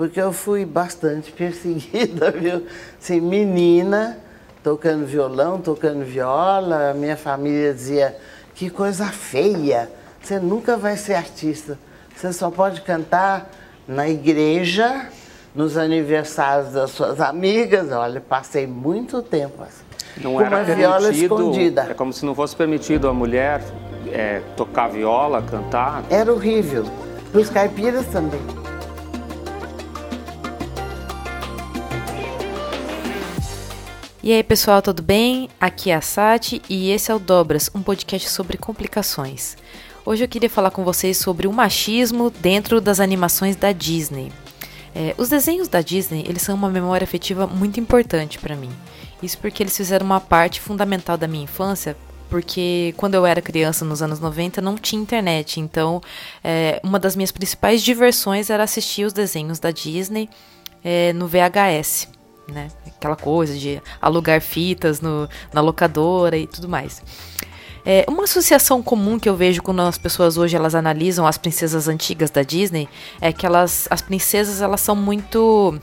porque eu fui bastante perseguida, viu? Assim, menina, tocando violão, tocando viola, minha família dizia, que coisa feia, você nunca vai ser artista, você só pode cantar na igreja, nos aniversários das suas amigas, olha, passei muito tempo assim. Não com era uma viola escondida. É como se não fosse permitido a mulher é, tocar viola, cantar. Era horrível. Para os caipiras também. E aí pessoal, tudo bem? Aqui é a Sati e esse é o Dobras, um podcast sobre complicações. Hoje eu queria falar com vocês sobre o machismo dentro das animações da Disney. É, os desenhos da Disney eles são uma memória afetiva muito importante para mim. Isso porque eles fizeram uma parte fundamental da minha infância porque quando eu era criança, nos anos 90, não tinha internet. Então, é, uma das minhas principais diversões era assistir os desenhos da Disney é, no VHS. Né? Aquela coisa de alugar fitas no, na locadora e tudo mais. É, uma associação comum que eu vejo quando as pessoas hoje elas analisam as princesas antigas da Disney é que elas, as princesas elas são muito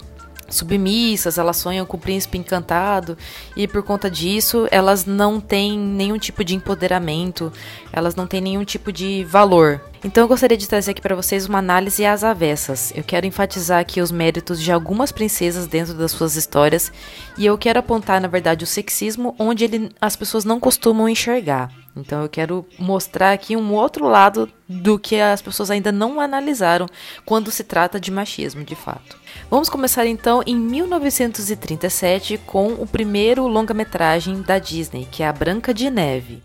submissas, elas sonham com o príncipe encantado e por conta disso elas não têm nenhum tipo de empoderamento, elas não têm nenhum tipo de valor. Então eu gostaria de trazer aqui para vocês uma análise às avessas. Eu quero enfatizar aqui os méritos de algumas princesas dentro das suas histórias e eu quero apontar, na verdade, o sexismo onde ele, as pessoas não costumam enxergar. Então eu quero mostrar aqui um outro lado do que as pessoas ainda não analisaram quando se trata de machismo, de fato. Vamos começar então em 1937 com o primeiro longa-metragem da Disney, que é A Branca de Neve.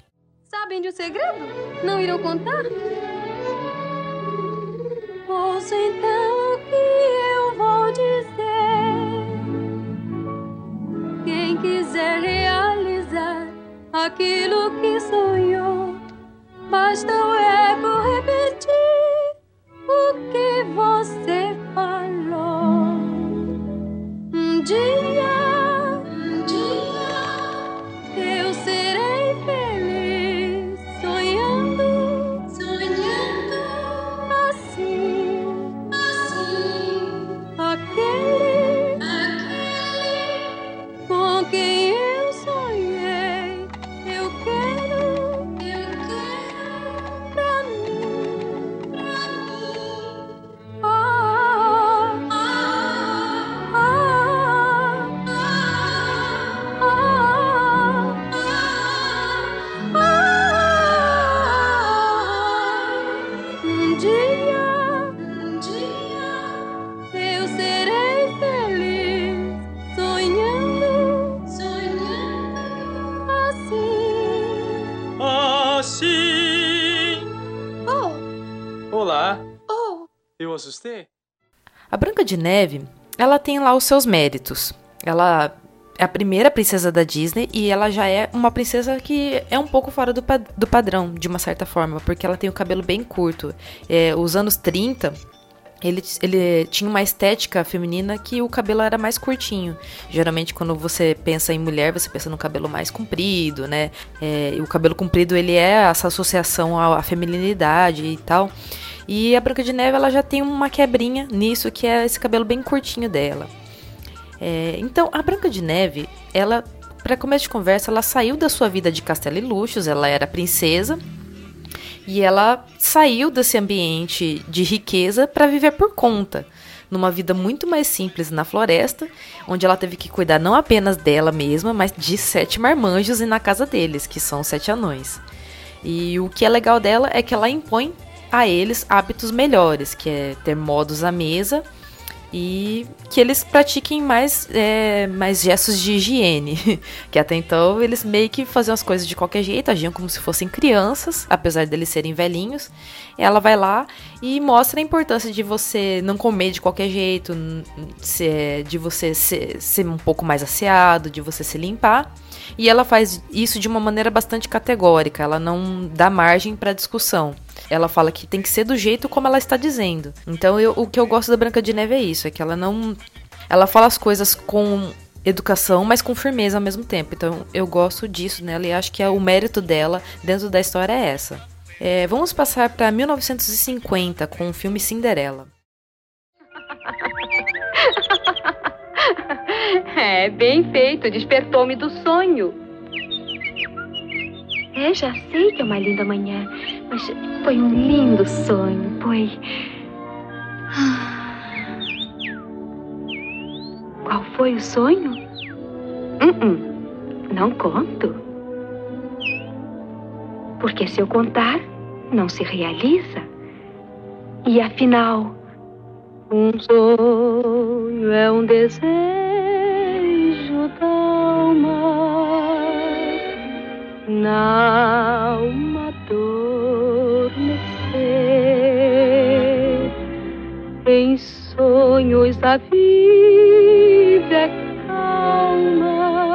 Sabem de um segredo? Não irão contar? Ouço então o que eu vou dizer. Quem quiser realizar aquilo que sonhou, basta o de Neve, ela tem lá os seus méritos. Ela é a primeira princesa da Disney e ela já é uma princesa que é um pouco fora do, do padrão, de uma certa forma, porque ela tem o cabelo bem curto. É, os anos 30, ele, ele tinha uma estética feminina que o cabelo era mais curtinho. Geralmente, quando você pensa em mulher, você pensa no cabelo mais comprido, né? É, o cabelo comprido, ele é essa associação à, à feminilidade e tal. E a Branca de Neve, ela já tem uma quebrinha nisso, que é esse cabelo bem curtinho dela. É, então, a Branca de Neve, ela, para começo de conversa, ela saiu da sua vida de castelo e luxos, ela era princesa, e ela saiu desse ambiente de riqueza para viver por conta, numa vida muito mais simples na floresta, onde ela teve que cuidar não apenas dela mesma, mas de sete marmanjos e na casa deles, que são sete anões. E o que é legal dela é que ela impõe a eles hábitos melhores, que é ter modos à mesa e que eles pratiquem mais, é, mais gestos de higiene. que até então eles meio que faziam as coisas de qualquer jeito, agiam como se fossem crianças, apesar deles serem velhinhos. Ela vai lá e mostra a importância de você não comer de qualquer jeito, se- de você ser, ser um pouco mais asseado, de você se limpar. E ela faz isso de uma maneira bastante categórica, ela não dá margem para discussão. Ela fala que tem que ser do jeito como ela está dizendo. Então, eu- o que eu gosto da Branca de Neve é isso, é que ela não ela fala as coisas com educação, mas com firmeza ao mesmo tempo. Então, eu gosto disso nela e acho que é o mérito dela dentro da história é essa. É, vamos passar para 1950 com o filme Cinderela. É, bem feito. Despertou-me do sonho. É, já sei que é uma linda manhã, mas foi um lindo sonho, foi. Qual foi o sonho? Uh -uh, não conto. Porque se eu contar, não se realiza. E afinal, um sonho é um desejo da alma, na alma adormecer. Em sonhos a vida é calma,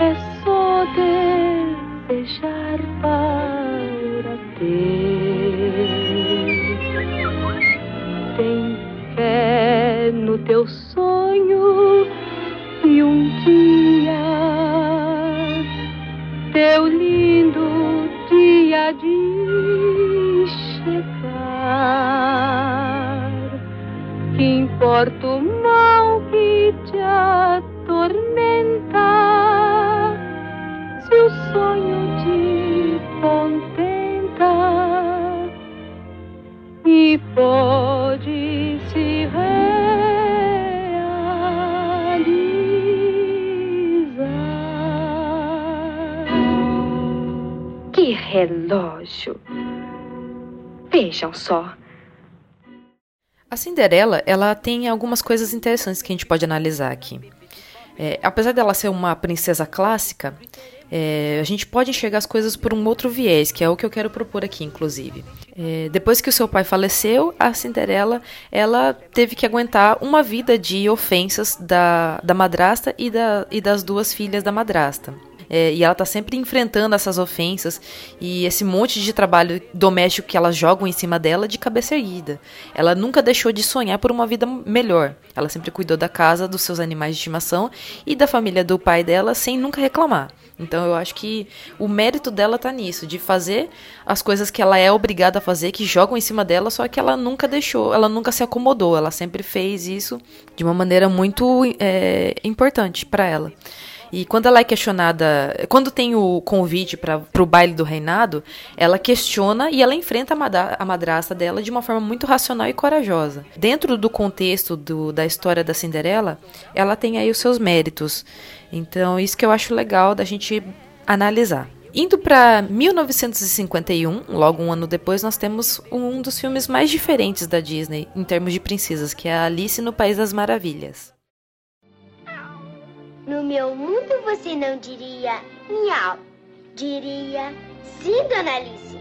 é só desejar para fé no Vejam só. A Cinderela, ela tem algumas coisas interessantes que a gente pode analisar aqui. É, apesar dela ser uma princesa clássica, é, a gente pode enxergar as coisas por um outro viés, que é o que eu quero propor aqui, inclusive. É, depois que o seu pai faleceu, a Cinderela ela teve que aguentar uma vida de ofensas da, da madrasta e, da, e das duas filhas da madrasta. É, e ela tá sempre enfrentando essas ofensas e esse monte de trabalho doméstico que elas jogam em cima dela de cabeça erguida. Ela nunca deixou de sonhar por uma vida melhor. Ela sempre cuidou da casa, dos seus animais de estimação e da família do pai dela sem nunca reclamar. Então eu acho que o mérito dela tá nisso, de fazer as coisas que ela é obrigada a fazer, que jogam em cima dela, só que ela nunca deixou, ela nunca se acomodou, ela sempre fez isso de uma maneira muito é, importante para ela. E quando ela é questionada, quando tem o convite para o baile do reinado, ela questiona e ela enfrenta a, madra, a madrasta dela de uma forma muito racional e corajosa. Dentro do contexto do, da história da Cinderela, ela tem aí os seus méritos. Então, isso que eu acho legal da gente analisar. Indo para 1951, logo um ano depois, nós temos um dos filmes mais diferentes da Disney em termos de princesas, que é Alice no País das Maravilhas. Meu mundo você não diria miau, diria sim, dona Alice.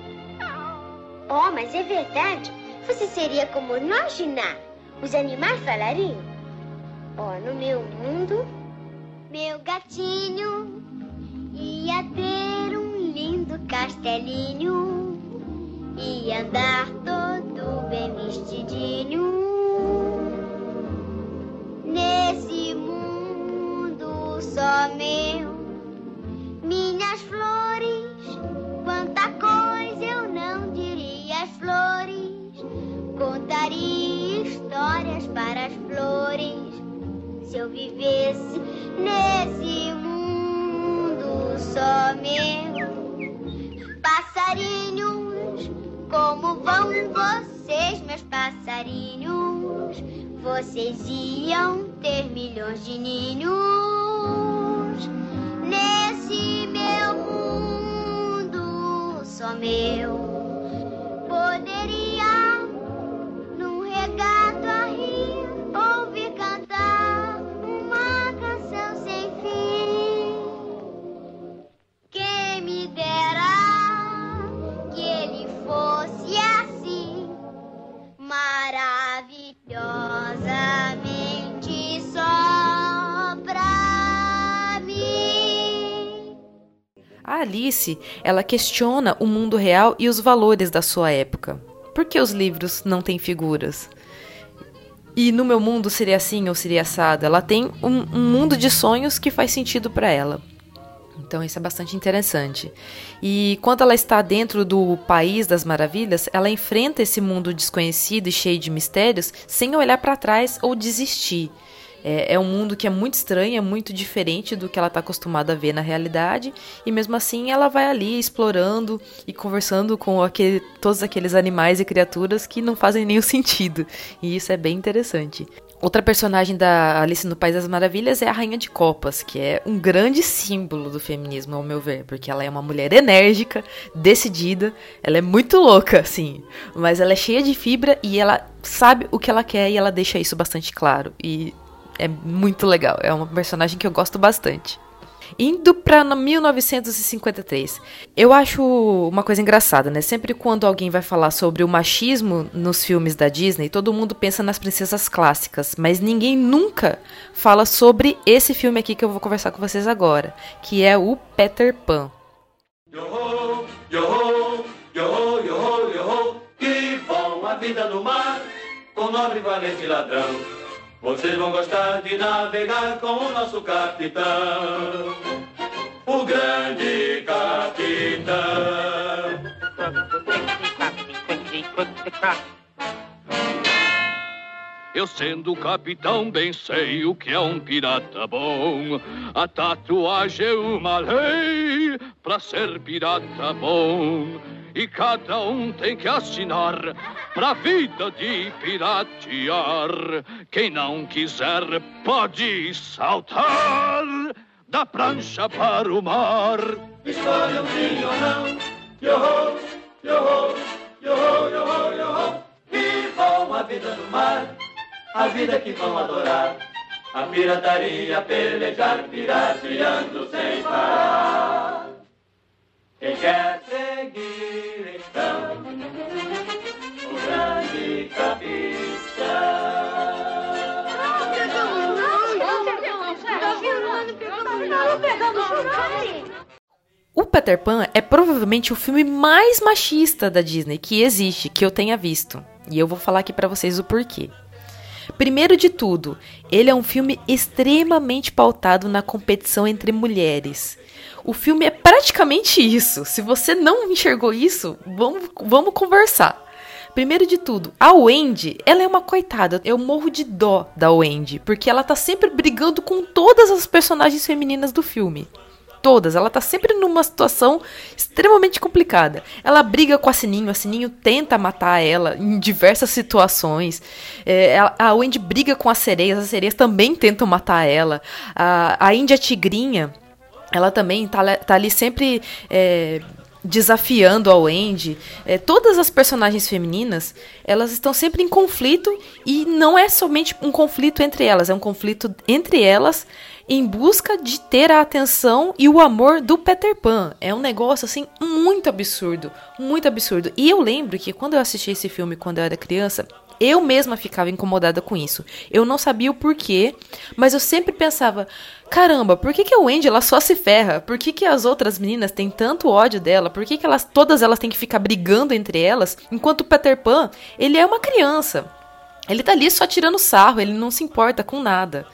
Oh, mas é verdade. Você seria como nós, Giná. Os animais falariam. Oh, no meu mundo, meu gatinho ia ter um lindo castelinho e andar todo bem vestidinho. Nesse mundo só meu, minhas flores, quanta coisa eu não diria às flores, contaria histórias para as flores, se eu vivesse nesse mundo só meu. Passarinhos, como vão vocês, meus passarinhos? Vocês iam ter milhões de ninhos nesse meu mundo só meu. Poderia A Alice, ela questiona o mundo real e os valores da sua época. Por que os livros não têm figuras? E no meu mundo seria assim ou seria assado? Ela tem um, um mundo de sonhos que faz sentido para ela. Então isso é bastante interessante. E quando ela está dentro do país das maravilhas, ela enfrenta esse mundo desconhecido e cheio de mistérios sem olhar para trás ou desistir. É, é, um mundo que é muito estranho, é muito diferente do que ela está acostumada a ver na realidade, e mesmo assim ela vai ali explorando e conversando com aquele, todos aqueles animais e criaturas que não fazem nenhum sentido, e isso é bem interessante. Outra personagem da Alice no País das Maravilhas é a Rainha de Copas, que é um grande símbolo do feminismo, ao meu ver, porque ela é uma mulher enérgica, decidida, ela é muito louca, assim, mas ela é cheia de fibra e ela sabe o que ela quer e ela deixa isso bastante claro. E é muito legal, é uma personagem que eu gosto bastante. Indo para 1953. Eu acho uma coisa engraçada, né? Sempre quando alguém vai falar sobre o machismo nos filmes da Disney, todo mundo pensa nas princesas clássicas, mas ninguém nunca fala sobre esse filme aqui que eu vou conversar com vocês agora, que é o Peter Pan. Yo-ho, yo-ho, yo-ho, yo-ho, yo-ho, que bom a vida no mar, com nobre valente ladrão. Vocês vão gostar de navegar com o nosso capitão, o grande capitão. Eu sendo capitão bem sei o que é um pirata bom. A tatuagem é uma lei pra ser pirata bom e cada um tem que assinar pra vida de piratear. Quem não quiser pode saltar da prancha para o mar. Escolha um sim ou não, yo-ho, yo-ho, yo-ho, yo-ho, yo-ho. Vivam a vida no mar, a vida que vão adorar. A pirataria, pelejar, pirateando sem parar. Quem quer seguir então o grande capitão? O Peter Pan é provavelmente o filme mais machista da Disney que existe, que eu tenha visto. E eu vou falar aqui para vocês o porquê. Primeiro de tudo, ele é um filme extremamente pautado na competição entre mulheres. O filme é praticamente isso. Se você não enxergou isso, vamos, vamos conversar. Primeiro de tudo, a Wendy, ela é uma coitada. Eu morro de dó da Wendy, porque ela tá sempre brigando com todas as personagens femininas do filme. Todas, ela tá sempre numa situação extremamente complicada. Ela briga com a Sininho, a Sininho tenta matar ela em diversas situações. É, a Wendy briga com as sereias, as sereias também tentam matar ela. A, a Índia Tigrinha, ela também tá, tá ali sempre é, desafiando a Wendy. É, todas as personagens femininas, elas estão sempre em conflito e não é somente um conflito entre elas, é um conflito entre elas em busca de ter a atenção e o amor do Peter Pan. É um negócio assim muito absurdo, muito absurdo. E eu lembro que quando eu assisti esse filme quando eu era criança, eu mesma ficava incomodada com isso. Eu não sabia o porquê, mas eu sempre pensava: caramba, por que, que a Wendy ela só se ferra? Por que, que as outras meninas têm tanto ódio dela? Por que, que elas, todas elas têm que ficar brigando entre elas? Enquanto o Peter Pan, ele é uma criança. Ele tá ali só tirando sarro, ele não se importa com nada.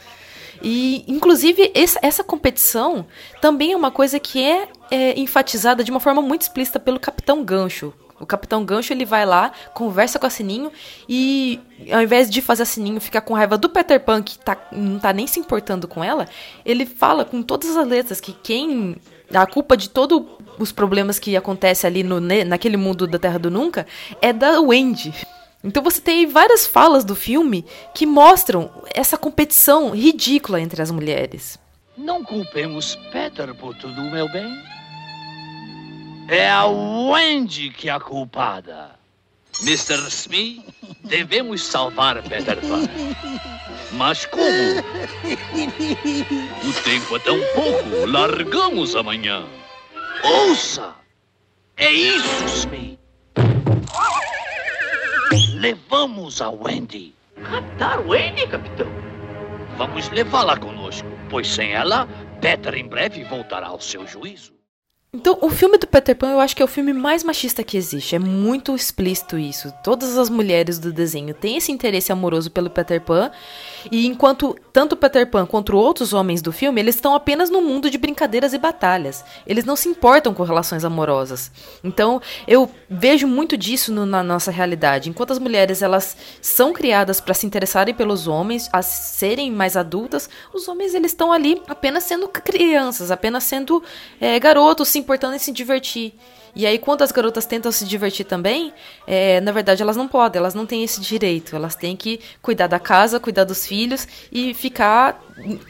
E, inclusive, essa, competição também é uma coisa que é, é enfatizada de uma forma muito explícita pelo Capitão Gancho, o Capitão Gancho ele vai lá, conversa com a Sininho e ao invés de fazer a Sininho ficar com raiva do Peter Pan, que tá, não tá nem se importando com ela, ele fala com todas as letras que quem. A culpa de todos os problemas que acontecem ali no, naquele mundo da Terra do Nunca é da Wendy. Então você tem várias falas do filme que mostram essa competição ridícula entre as mulheres. Não culpemos Peter por tudo, meu bem. É a Wendy que é a culpada. Mr. Smith, devemos salvar Peter Pan. Mas como? O tempo é tão pouco, largamos amanhã. Ouça! É isso, Smith. Levamos a Wendy. Captar Wendy, capitão? Vamos levá-la conosco, pois sem ela, Peter em breve voltará ao seu juízo. Então, o filme do Peter Pan eu acho que é o filme mais machista que existe. É muito explícito isso. Todas as mulheres do desenho têm esse interesse amoroso pelo Peter Pan. E enquanto tanto Peter Pan quanto outros homens do filme, eles estão apenas no mundo de brincadeiras e batalhas. Eles não se importam com relações amorosas. Então, eu vejo muito disso no, na nossa realidade. Enquanto as mulheres elas são criadas para se interessarem pelos homens, a serem mais adultas, os homens eles estão ali apenas sendo crianças, apenas sendo é, garotos, se importando em se divertir. E aí, quando as garotas tentam se divertir também, é, na verdade elas não podem, elas não têm esse direito. Elas têm que cuidar da casa, cuidar dos filhos e ficar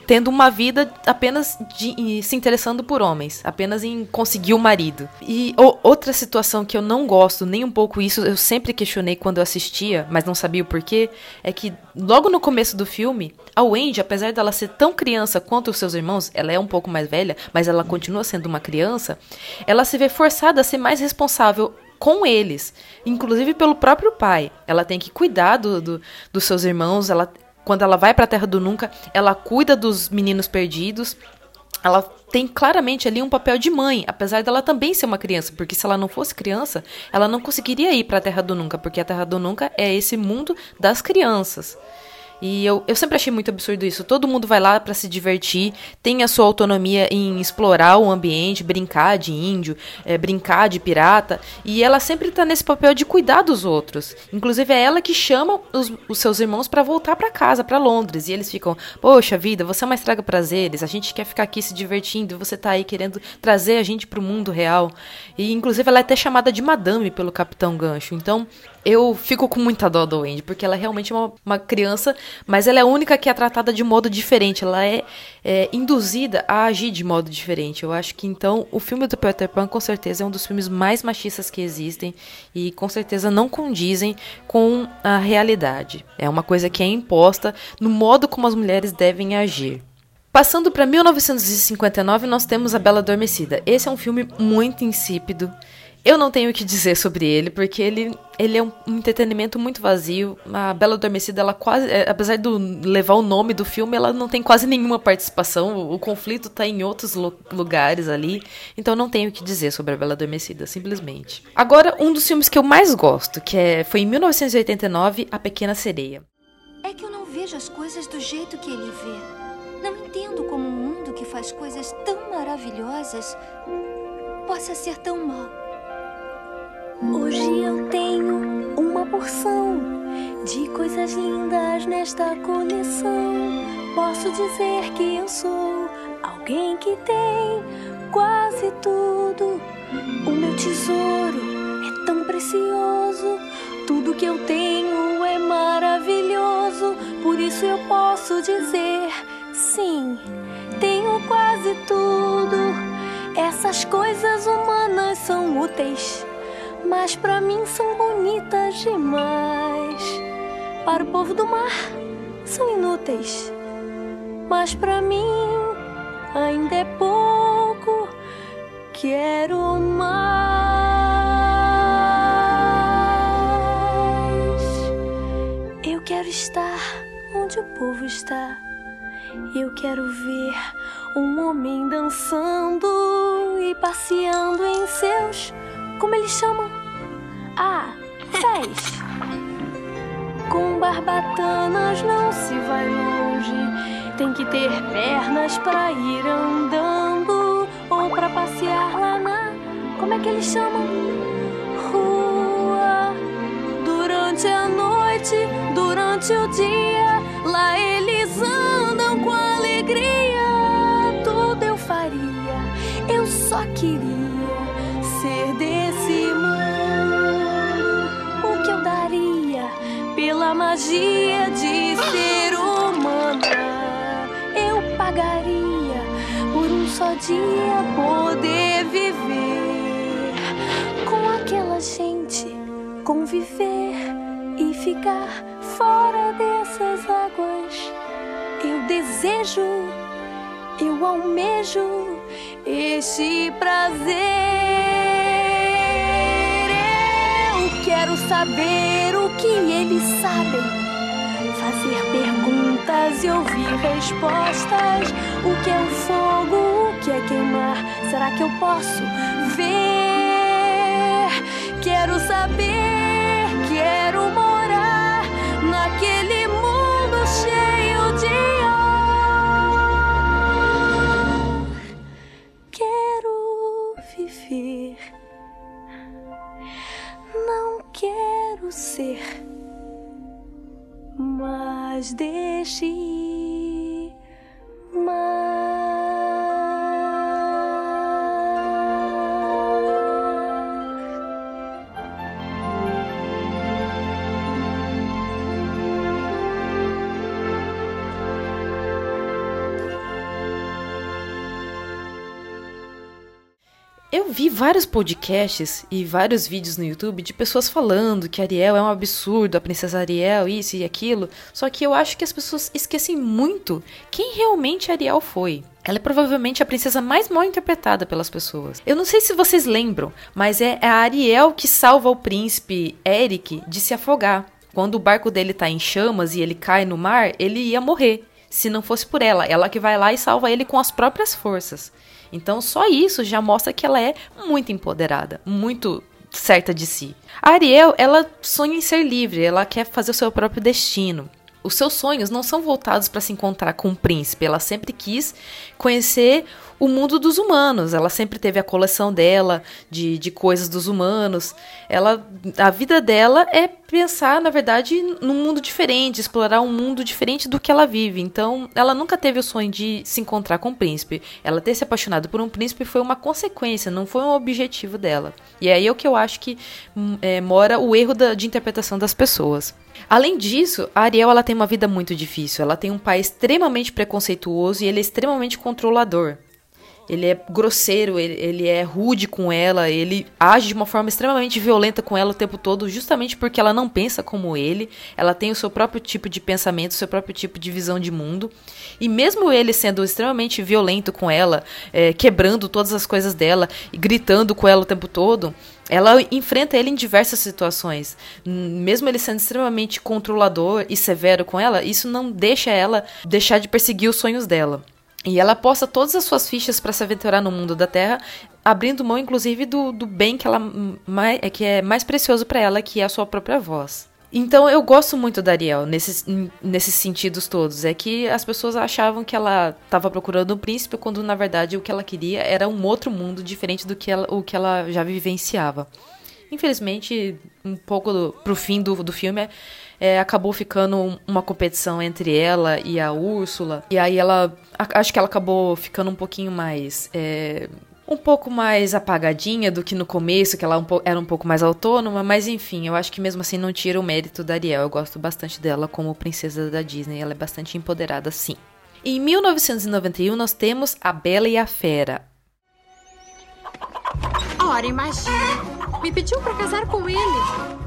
tendo uma vida apenas de, se interessando por homens, apenas em conseguir o marido. E outra situação que eu não gosto nem um pouco isso, eu sempre questionei quando eu assistia, mas não sabia o porquê, é que logo no começo do filme, a Wendy, apesar dela ser tão criança quanto os seus irmãos, ela é um pouco mais velha, mas ela continua sendo uma criança, ela se vê forçada a ser mais responsável com eles, inclusive pelo próprio pai. Ela tem que cuidar do, do, dos seus irmãos, ela quando ela vai para a Terra do Nunca, ela cuida dos meninos perdidos. Ela tem claramente ali um papel de mãe, apesar dela também ser uma criança, porque se ela não fosse criança, ela não conseguiria ir para a Terra do Nunca, porque a Terra do Nunca é esse mundo das crianças. E eu, eu sempre achei muito absurdo isso. Todo mundo vai lá para se divertir, tem a sua autonomia em explorar o ambiente, brincar de índio, é, brincar de pirata. E ela sempre tá nesse papel de cuidar dos outros. Inclusive é ela que chama os, os seus irmãos para voltar para casa, para Londres. E eles ficam: Poxa vida, você é uma estraga prazeres, a gente quer ficar aqui se divertindo, você tá aí querendo trazer a gente pro mundo real. E inclusive ela é até chamada de madame pelo Capitão Gancho. Então eu fico com muita dó da Wendy, porque ela é realmente uma, uma criança, mas ela é a única que é tratada de modo diferente. Ela é, é, induzida a agir de modo diferente. Eu acho que então o filme do Peter Pan com certeza é um dos filmes mais machistas que existem e com certeza não condizem com a realidade. É uma coisa que é imposta no modo como as mulheres devem agir. Passando para 1959, nós temos A Bela Adormecida. Esse é um filme muito insípido. Eu não tenho o que dizer sobre ele, porque ele, ele é um, entretenimento muito vazio. A Bela Adormecida, ela quase. É, apesar de levar o nome do filme, ela não tem quase nenhuma participação. O, o conflito está em outros lugares ali. Então não tenho o que dizer sobre a Bela Adormecida, simplesmente. Agora, um dos filmes que eu mais gosto, que é, foi em 1989, A Pequena Sereia. É que eu não vejo as coisas do jeito que ele vê. Não entendo como um mundo que faz coisas tão maravilhosas possa ser tão mau. Hoje eu tenho uma porção de coisas lindas nesta coleção. Posso dizer que eu sou alguém que tem quase tudo. O meu tesouro é tão precioso. Tudo que eu tenho é maravilhoso. Por isso eu posso dizer sim, tenho quase tudo. Essas coisas humanas são úteis mas para mim são bonitas demais. Para o povo do mar são inúteis, mas para mim ainda é pouco. Quero mais. Eu quero estar onde o povo está. Eu quero ver um homem dançando e passeando em seus como eles chamam? Ah, pés. Com barbatanas não se vai longe. Tem que ter pernas para ir andando ou para passear lá na. Como é que eles chamam? Rua. Durante a noite, durante o dia, lá eles andam magia de ser humana, eu pagaria por um só dia poder viver com aquela gente, conviver e ficar fora dessas águas. Eu desejo, eu almejo este prazer. Quero saber o que eles sabem. Fazer perguntas e ouvir respostas. O que é o fogo? O que é queimar. Será que eu posso ver? Quero saber, quero morar naquele ser, mas deixe vi vários podcasts e vários vídeos no YouTube de pessoas falando que Ariel é um absurdo, a princesa Ariel, isso e aquilo. Só que eu acho que as pessoas esquecem muito quem realmente Ariel foi. Ela é provavelmente a princesa mais mal interpretada pelas pessoas. Eu não sei se vocês lembram, mas é a Ariel que salva o príncipe Eric de se afogar. Quando o barco dele tá em chamas e ele cai no mar, ele ia morrer. Se não fosse por ela, ela que vai lá e salva ele com as próprias forças. Então, só isso já mostra que ela é muito empoderada, muito certa de si. A Ariel, ela sonha em ser livre, ela quer fazer o seu próprio destino. Os seus sonhos não são voltados para se encontrar com um príncipe, ela sempre quis conhecer o mundo dos humanos. Ela sempre teve a coleção dela de, de coisas dos humanos. Ela, a vida dela é pensar, na verdade, num mundo diferente, explorar um mundo diferente do que ela vive. Então, ela nunca teve o sonho de se encontrar com um príncipe. Ela ter se apaixonado por um príncipe foi uma consequência, não foi um objetivo dela. E é aí é o que eu acho que hum, é, mora o erro da, de interpretação das pessoas. Além disso, a Ariel ela tem uma vida muito difícil. Ela tem um pai extremamente preconceituoso e ele é extremamente controlador. Ele é grosseiro, ele, ele, é rude com ela, ele age de uma forma extremamente violenta com ela o tempo todo, justamente porque ela não pensa como ele, ela tem o seu próprio tipo de pensamento, o seu próprio tipo de visão de mundo. E mesmo ele sendo extremamente violento com ela, é, quebrando todas as coisas dela e gritando com ela o tempo todo, ela enfrenta ele em diversas situações. Mesmo ele sendo extremamente controlador e severo com ela, isso não deixa ela deixar de perseguir os sonhos dela. E ela aposta todas as suas fichas para se aventurar no mundo da Terra, abrindo mão, inclusive, do, do bem que, ela, mais, é, que é mais precioso para ela, que é a sua própria voz. Então eu gosto muito da Ariel nesses, nesses sentidos todos. É que as pessoas achavam que ela estava procurando um príncipe, quando na verdade o que ela queria era um outro mundo diferente do que ela, o que ela já vivenciava. Infelizmente, um pouco do, pro fim do, do filme, é, é, acabou ficando uma competição entre ela e a Úrsula. E aí ela. Acho que ela acabou ficando um pouquinho mais. É, um pouco mais apagadinha do que no começo, que ela um era um pouco mais autônoma, mas enfim, eu acho que mesmo assim não tira o mérito da Ariel. Eu gosto bastante dela como princesa da Disney, ela é bastante empoderada sim. Em 1991 nós temos A Bela e a Fera. Ora, imagina! Me pediu para casar com ele.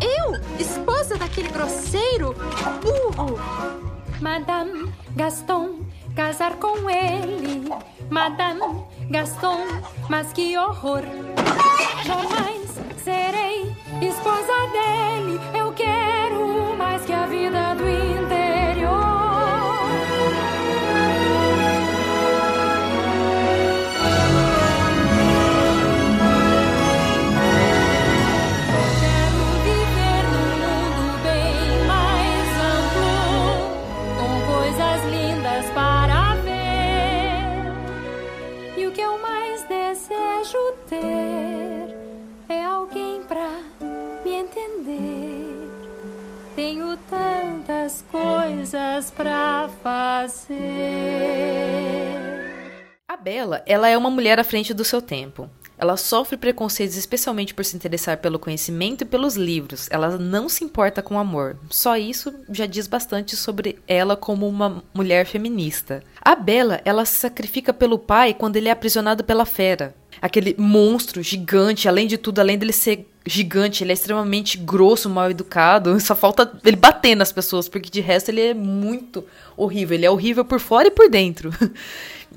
Eu, esposa daquele grosseiro burro. Madame Gaston, casar com ele. Madame Gaston, mas que horror. Jamais serei esposa dele. Eu quero mais que a vida do ter é alguém pra me entender. Tenho tantas coisas pra fazer. A Bela, ela é uma mulher à frente do seu tempo. Ela sofre preconceitos especialmente por se interessar pelo conhecimento e pelos livros. Ela não se importa com amor. Só isso já diz bastante sobre ela como uma mulher feminista. A Bela, ela se sacrifica pelo pai quando ele é aprisionado pela fera aquele monstro gigante, além de tudo, além dele ser gigante, ele é extremamente grosso, mal educado. Só falta ele bater nas pessoas, porque de resto ele é muito horrível. Ele é horrível por fora e por dentro.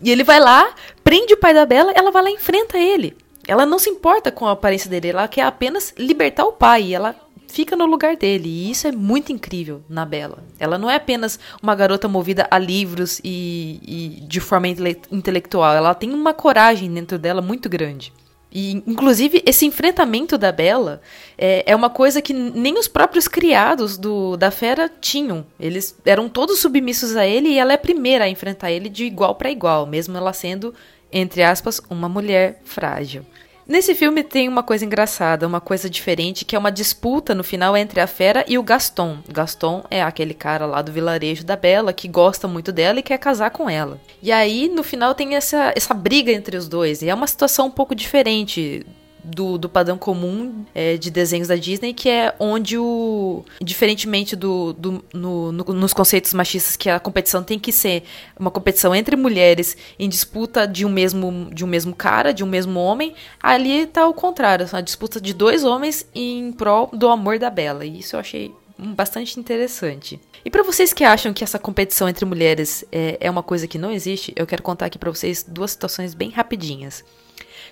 E ele vai lá, prende o pai da Bela, ela vai lá e enfrenta ele. Ela não se importa com a aparência dele, ela quer apenas libertar o pai. Ela fica no lugar dele. E isso é muito incrível na Bela. Ela não é apenas uma garota movida a livros e, e de forma intele intelectual. Ela tem uma coragem dentro dela muito grande. E, inclusive, esse enfrentamento da Bela é, é, uma coisa que nem os próprios criados do, da fera tinham. Eles eram todos submissos a ele e ela é a primeira a enfrentar ele de igual para igual, mesmo ela sendo, entre aspas, uma mulher frágil. Nesse filme tem uma coisa engraçada, uma coisa diferente, que é uma disputa no final entre a fera e o Gaston. Gaston é aquele cara lá do vilarejo da Bela que gosta muito dela e quer casar com ela. E aí no final tem essa, essa briga entre os dois. E é uma situação um pouco diferente do, do padrão comum é, de desenhos da Disney, que é onde o. Diferentemente do, do no, no, nos conceitos machistas, que a competição tem que ser uma competição entre mulheres em disputa de um mesmo, de um mesmo cara, de um mesmo homem, ali tá o contrário, a disputa de dois homens em prol do amor da Bela. E isso eu achei bastante interessante. E para vocês que acham que essa competição entre mulheres é, é uma coisa que não existe, eu quero contar aqui para vocês duas situações bem rapidinhas.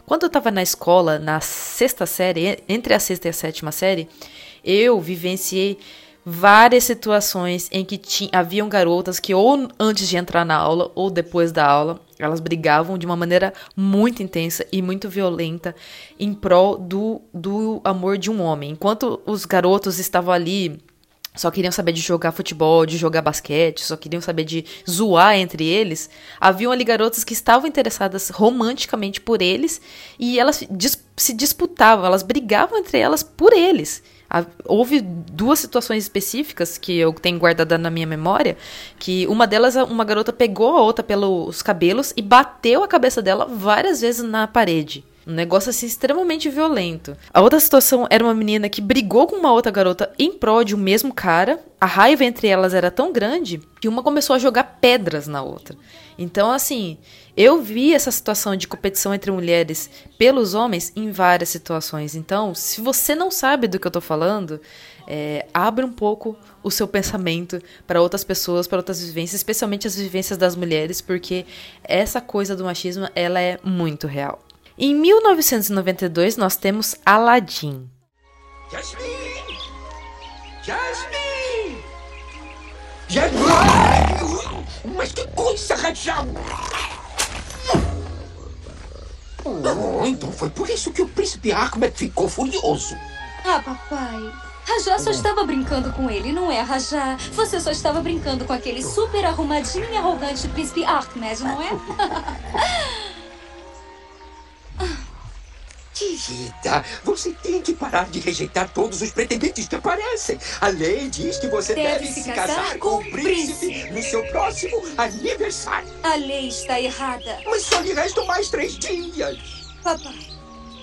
Quando eu estava na escola, na sexta série, entre a sexta e a sétima série, eu vivenciei várias situações em que tinha, haviam garotas que ou antes de entrar na aula ou depois da aula, elas brigavam de uma maneira muito intensa e muito violenta em prol do, do amor de um homem. Enquanto os garotos estavam ali só queriam saber de jogar futebol, de jogar basquete, só queriam saber de zoar entre eles, haviam ali garotas que estavam interessadas romanticamente por eles e elas dis se disputavam, elas brigavam entre elas por eles. Houve duas situações específicas que eu tenho guardada na minha memória, que uma delas, uma garota pegou a outra pelos cabelos e bateu a cabeça dela várias vezes na parede. Um negócio assim extremamente violento. A outra situação era uma menina que brigou com uma outra garota em prol de um mesmo cara. A raiva entre elas era tão grande que uma começou a jogar pedras na outra. Então, assim, eu vi essa situação de competição entre mulheres pelos homens em várias situações. Então, se você não sabe do que eu tô falando, é, abre um pouco o seu pensamento para outras pessoas, para outras vivências, especialmente as vivências das mulheres, porque essa coisa do machismo ela é muito real. Em 1992, nós temos Aladdin. Jasmine! Jasmine! Jasmine! Mas que coisa, Rajal! Oh, então foi por isso que o príncipe Ahmed ficou furioso. Ah, papai. Rajá só estava brincando com ele, não é, Rajá? Você só estava brincando com aquele super arrumadinho e arrogante príncipe Ahmed, não é? Querida, você tem que parar de rejeitar todos os pretendentes que aparecem. A lei diz que você deve, deve se casar, casar com o príncipe, príncipe no seu próximo aniversário. A lei está errada. Mas só lhe restam mais três dias. Papai,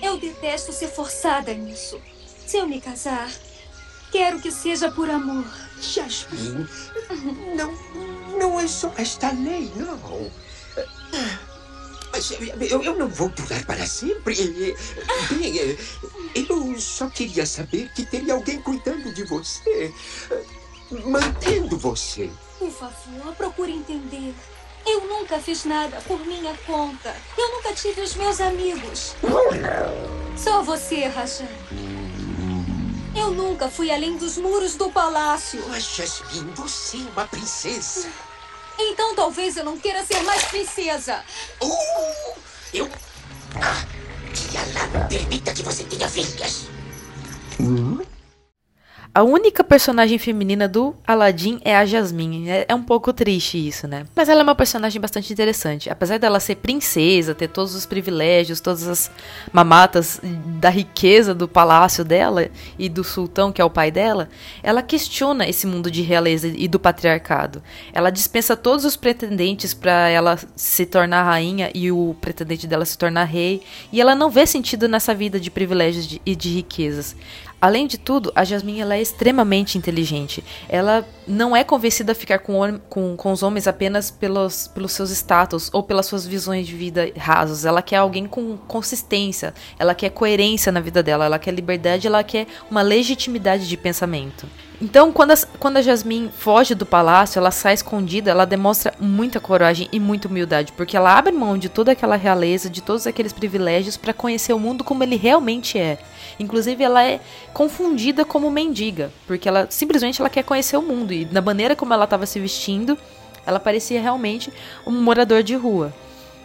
eu detesto ser forçada nisso. Se eu me casar, quero que seja por amor. Jasmine, não, não é só esta lei, não. Mas eu, eu não vou durar para sempre. Bem, eu só queria saber que teria alguém cuidando de você, mantendo você. Por favor, procure entender. Eu nunca fiz nada por minha conta. Eu nunca tive os meus amigos. Só você, Rajan. Eu nunca fui além dos muros do palácio. Mas, Jasmine, você é uma princesa. Então talvez eu não queira ser mais princesa. Uh, eu. Ah, que Allah permita que você tenha filhas. Hum? A única personagem feminina do Aladdin é a Jasmine. É, é, um pouco triste isso, né? Mas ela é uma personagem bastante interessante. Apesar dela ser princesa, ter todos os privilégios, todas as mamatas da riqueza do palácio dela e do sultão, que é o pai dela, ela questiona esse mundo de realeza e do patriarcado. Ela dispensa todos os pretendentes para ela se tornar rainha e o pretendente dela se tornar rei. E ela não vê sentido nessa vida de privilégios e de riquezas. Além de tudo, a Jasmine ela é extremamente inteligente. Ela não é convencida a ficar com, com, com os homens apenas pelos, pelos seus status ou pelas suas visões de vida rasas. Ela quer alguém com consistência, ela quer coerência na vida dela, ela quer liberdade, ela quer uma legitimidade de pensamento. Então, quando a, quando a Jasmine foge do palácio, ela sai escondida, ela demonstra muita coragem e muita humildade, porque ela abre mão de toda aquela realeza, de todos aqueles privilégios para conhecer o mundo como ele realmente é. Inclusive, ela é confundida como mendiga, porque ela simplesmente ela quer conhecer o mundo e da maneira como ela estava se vestindo, ela parecia realmente um morador de rua.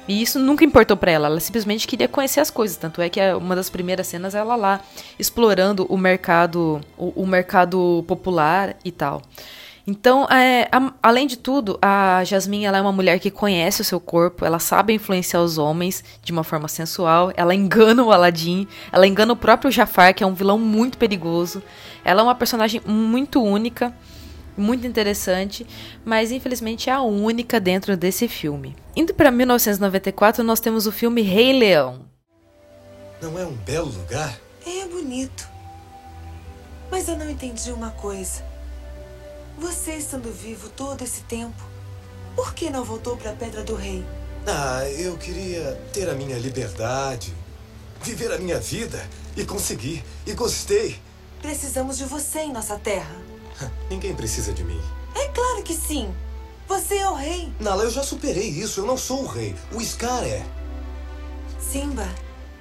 E isso nunca importou para ela, ela simplesmente queria conhecer as coisas. Tanto é que uma das primeiras cenas é ela lá explorando o mercado, o, o mercado popular e tal. Então, é, a, além de tudo, a Jasmine ela é uma mulher que conhece o seu corpo, ela sabe influenciar os homens de uma forma sensual, ela engana o Aladdin, ela engana o próprio Jafar, que é um vilão muito perigoso. Ela é uma personagem muito única muito interessante, mas infelizmente é a única dentro desse filme. Indo para 1994, nós temos o filme Rei Leão. Não é um belo lugar? É bonito. Mas eu não entendi uma coisa. Você estando vivo todo esse tempo, por que não voltou para a Pedra do Rei? Ah, eu queria ter a minha liberdade, viver a minha vida e conseguir. E gostei. Precisamos de você em nossa terra. Ninguém precisa de mim. É claro que sim. Você é o rei. Nala, eu já superei isso. Eu não sou o rei. O Scar é. Simba,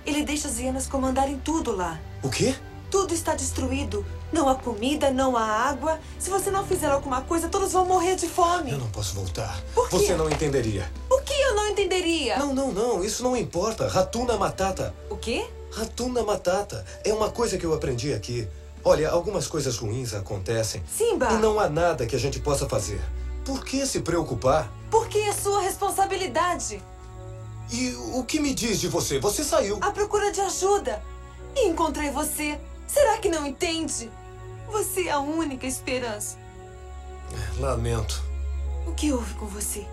ele deixa as hienas comandarem tudo lá. O quê? Tudo está destruído. Não há comida, não há água. Se você não fizer alguma coisa, todos vão morrer de fome. Eu não posso voltar. Por quê? Você não entenderia. O que eu não entenderia? Não, não, não. Isso não importa. Ratuna Matata. O quê? Ratuna Matata. É uma coisa que eu aprendi aqui. Olha, algumas coisas ruins acontecem. Simba! E não há nada que a gente possa fazer. Por que se preocupar? Porque é sua responsabilidade. E o que me diz de você? Você saiu. À procura de ajuda. E encontrei você. Será que não entende? Você é a única esperança. Lamento. O que houve com você?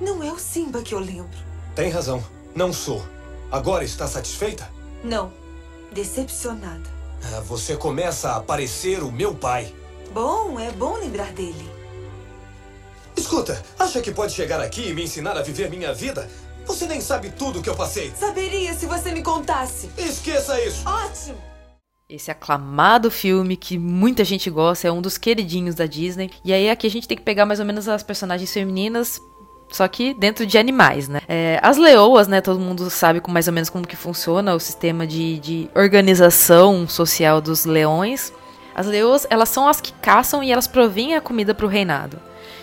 Não é o Simba que eu lembro. Tem razão. Não sou. Agora está satisfeita? Não. Decepcionada. Ah, você começa a parecer o meu pai. Bom, é bom lembrar dele. Escuta, acha que pode chegar aqui e me ensinar a viver minha vida? Você nem sabe tudo que eu passei. Saberia se você me contasse. Esqueça isso. Ótimo. Esse aclamado filme que muita gente gosta, é um dos queridinhos da Disney. E aí aqui a gente tem que pegar mais ou menos as personagens femininas só que dentro de animais, né? É, as leoas, né? Todo mundo sabe com mais ou menos como que funciona o sistema de, de organização social dos leões. As leoas, elas são as que caçam e elas provêm a comida para o reinado.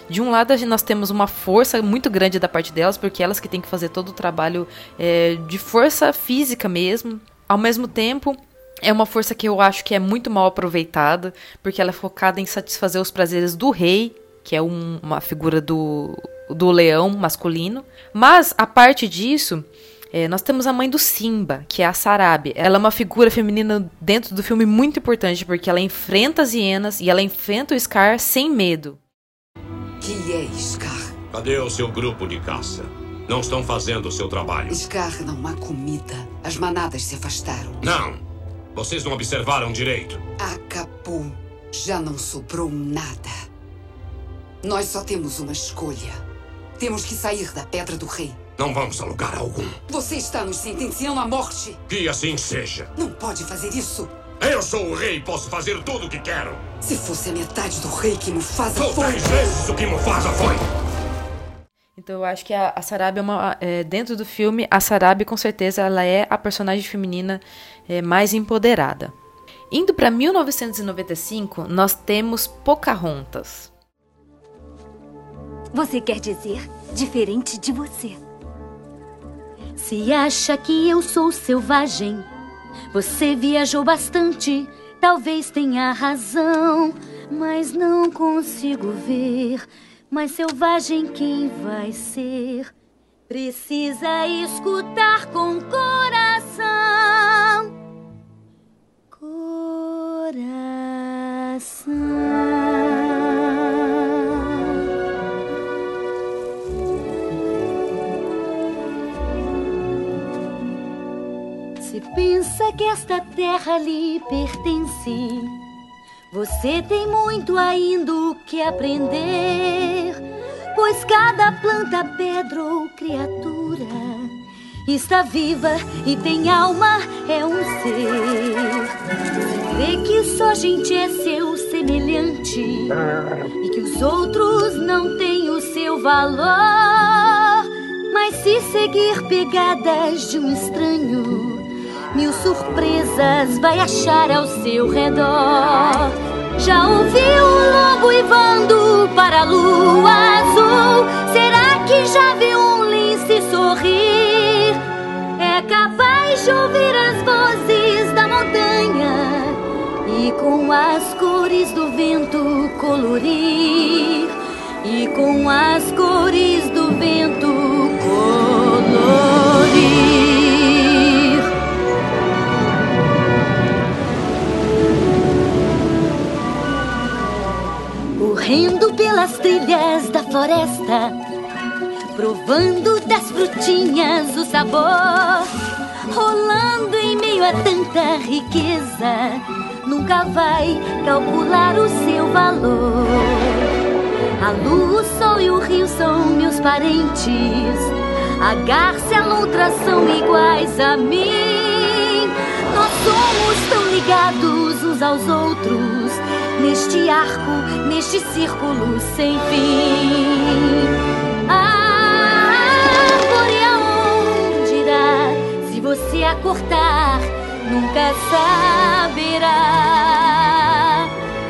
De um lado, nós temos uma força muito grande da parte delas, porque elas que têm que fazer todo o trabalho é, de força física mesmo. Ao mesmo tempo, é uma força que eu acho que é muito mal aproveitada, porque ela é focada em satisfazer os prazeres do rei, que é um, uma figura do, do leão masculino. Mas, a parte disso, é, nós temos a mãe do Simba, que é a Sarabi. Ela é uma figura feminina dentro do filme muito importante, porque ela enfrenta as hienas e ela enfrenta o Scar sem medo. Que é Scar? Cadê o seu grupo de caça? Não estão fazendo o seu trabalho. Scar não há comida. As manadas se afastaram. Não! Vocês não observaram direito. Acabou. Já não sobrou nada. Nós só temos uma escolha. Temos que sair da Pedra do Rei. Não vamos a lugar algum. Você está nos sentenciando à morte. Que assim seja. Não pode fazer isso. Eu sou o rei e posso fazer tudo o que quero. Se fosse a metade do rei que Mufasa Sou foi... três vezes o que Mufasa foi. Então eu acho que a, a Sarabi é uma... É, dentro do filme, a Sarabi com certeza ela é a personagem feminina é, mais empoderada. Indo para 1995, nós temos Pocahontas. Você quer dizer diferente de você. Se acha que eu sou selvagem, você viajou bastante, talvez tenha razão, mas não consigo ver mais selvagem quem vai ser. Precisa escutar com coração. Se pensa que esta terra lhe pertence, Você tem muito ainda o que aprender, pois cada planta, pedra ou criatura está viva e tem alma, é um ser. Crê que só gente é seu semelhante e que os outros não têm o seu valor. Mas se seguir pegadas de um estranho, mil surpresas vai achar ao seu redor. Já ouviu o lobo uivando para a lua azul? Será que já viu um lince sorrir? É capaz de ouvir as vozes da montanha e com as cores do vento colorir. E com as cores do vento colorir. Correndo pelas trilhas da floresta, provando das frutinhas o sabor, rolando em meio a tanta riqueza, nunca vai calcular o seu valor. A lua, o sol e o rio são meus parentes. A garça e a lontra são iguais a mim. Nós somos tão ligados uns aos outros neste arco, neste círculo sem fim. A árvore aonde irá? Se você a cortar, nunca saberá.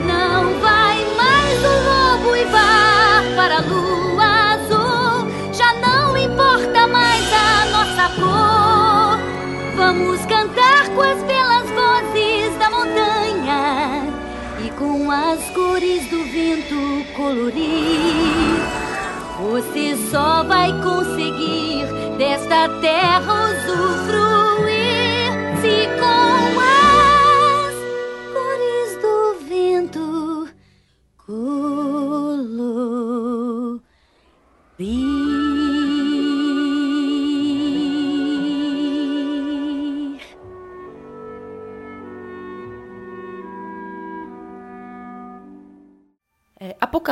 Não vai mais o lobo uivar para a lua azul. Já não importa mais a nossa cor. Vamos cantar com as belas vozes da montanha e com as cores do vento colorir. Você só vai conseguir desta terra usufruir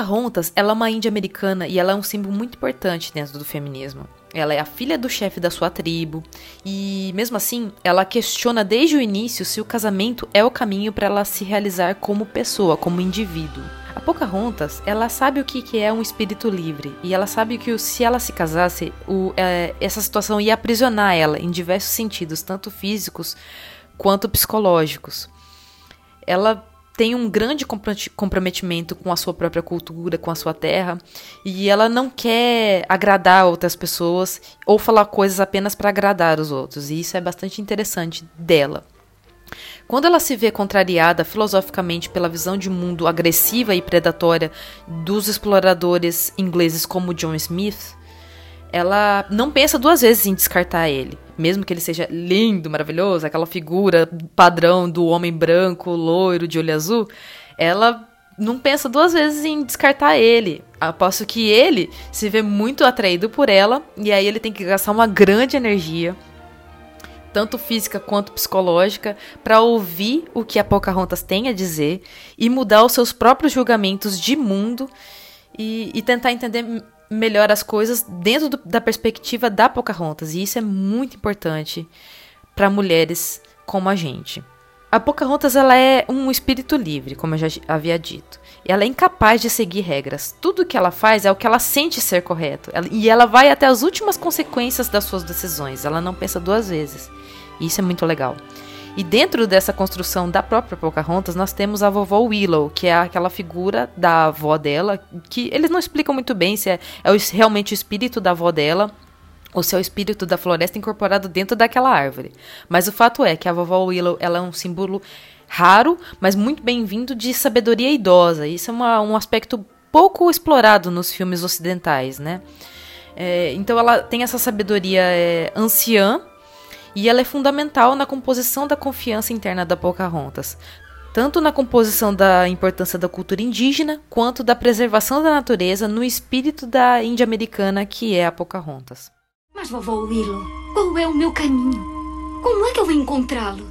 Pocahontas, ela é uma índia americana e ela é um símbolo muito importante dentro do feminismo. Ela é a filha do chefe da sua tribo e, mesmo assim, ela questiona desde o início se o casamento é o caminho para ela se realizar como pessoa, como indivíduo. A Pocahontas, ela sabe o que é um espírito livre e ela sabe que se ela se casasse, o- é, essa situação ia aprisionar ela em diversos sentidos, tanto físicos quanto psicológicos. Ela tem um grande comprometi- comprometimento com a sua própria cultura, com a sua terra, e ela não quer agradar outras pessoas ou falar coisas apenas para agradar os outros, e isso é bastante interessante dela. Quando ela se vê contrariada filosoficamente pela visão de mundo agressiva e predatória dos exploradores ingleses como John Smith, ela não pensa duas vezes em descartar ele. Mesmo que ele seja lindo, maravilhoso, aquela figura padrão do homem branco, loiro, de olho azul, ela não pensa duas vezes em descartar ele. Aposto que ele se vê muito atraído por ela, e aí ele tem que gastar uma grande energia tanto física quanto psicológica, para ouvir o que a Pocahontas tem a dizer e mudar os seus próprios julgamentos de mundo e, e tentar entender m- melhor as coisas dentro do- da perspectiva da Pocahontas. E isso é muito importante para mulheres como a gente. A Pocahontas ela é um espírito livre, como eu já havia dito. E ela é incapaz de seguir regras. Tudo que ela faz é o que ela sente ser correto. E ela vai até as últimas consequências das suas decisões. Ela não pensa duas vezes. E isso é muito legal. E dentro dessa construção da própria Pocahontas, nós temos a vovó Willow, que é aquela figura da avó dela, que eles não explicam muito bem se é, é realmente o espírito da avó dela ou se é o espírito da floresta incorporado dentro daquela árvore. Mas o fato é que a vovó Willow ela é um símbolo raro, mas muito bem-vindo de sabedoria idosa. Isso é uma- um aspecto pouco explorado nos filmes ocidentais, né? É, então ela tem essa sabedoria é, anciã e ela é fundamental na composição da confiança interna da Pocahontas. Tanto na composição da importância da cultura indígena, quanto da preservação da natureza no espírito da índia americana que é a Pocahontas. Mas, vovó Willow, qual é o meu caminho? Como é que eu vou encontrá-lo?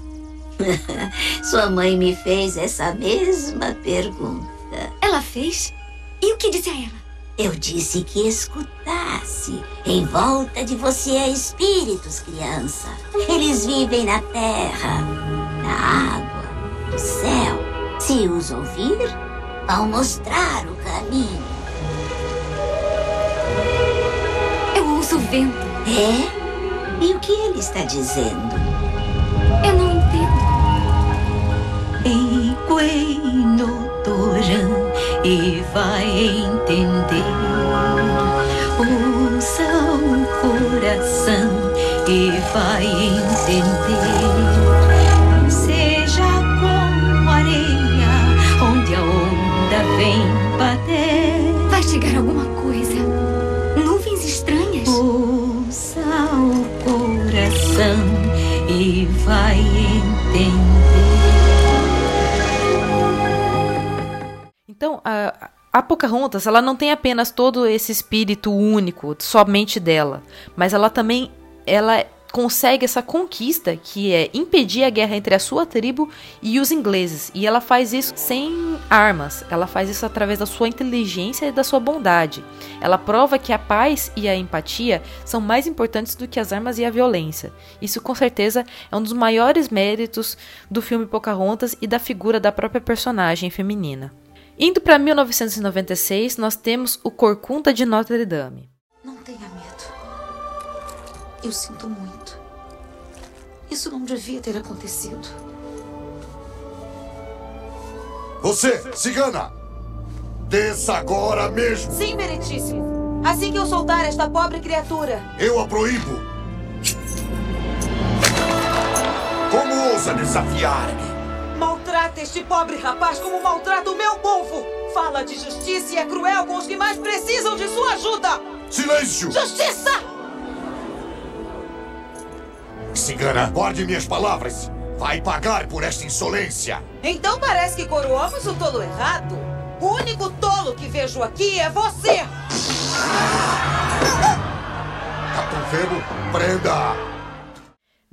Sua mãe me fez essa mesma pergunta. Ela fez? E o que disse a ela? Eu disse que escutasse. Em volta de você há espíritos, criança. Eles vivem na terra, na água, no céu. Se os ouvir, vão mostrar o caminho. Eu ouço o vento. É? E o que ele está dizendo? Eu não entendo. Enquei no e vai entender. Ouça o coração e vai entender. Seja como areia onde a onda vem bater. Vai chegar alguma coisa. Nuvens estranhas. Ouça o coração e vai Então, a, a Pocahontas, ela não tem apenas todo esse espírito único, somente dela, mas ela também ela consegue essa conquista que é impedir a guerra entre a sua tribo e os ingleses. E ela faz isso sem armas, ela faz isso através da sua inteligência e da sua bondade. Ela prova que a paz e a empatia são mais importantes do que as armas e a violência. Isso com certeza é um dos maiores méritos do filme Pocahontas e da figura da própria personagem feminina. Indo para 1996, nós temos o Corcunda de Notre Dame. Não tenha medo. Eu sinto muito. Isso não devia ter acontecido. Você, cigana! Desça agora mesmo! Sim, Meritíssimo. Assim que eu soltar esta pobre criatura. Eu a proíbo! Como ousa desafiar-me? Maltrata este pobre rapaz como maltrata o meu povo! Fala de justiça e é cruel com os que mais precisam de sua ajuda! Silêncio! Justiça! Cigana, guarde minhas palavras! Vai pagar por esta insolência! Então parece que coroamos o tolo errado. O único tolo que vejo aqui é você! Capitão Febo, prenda!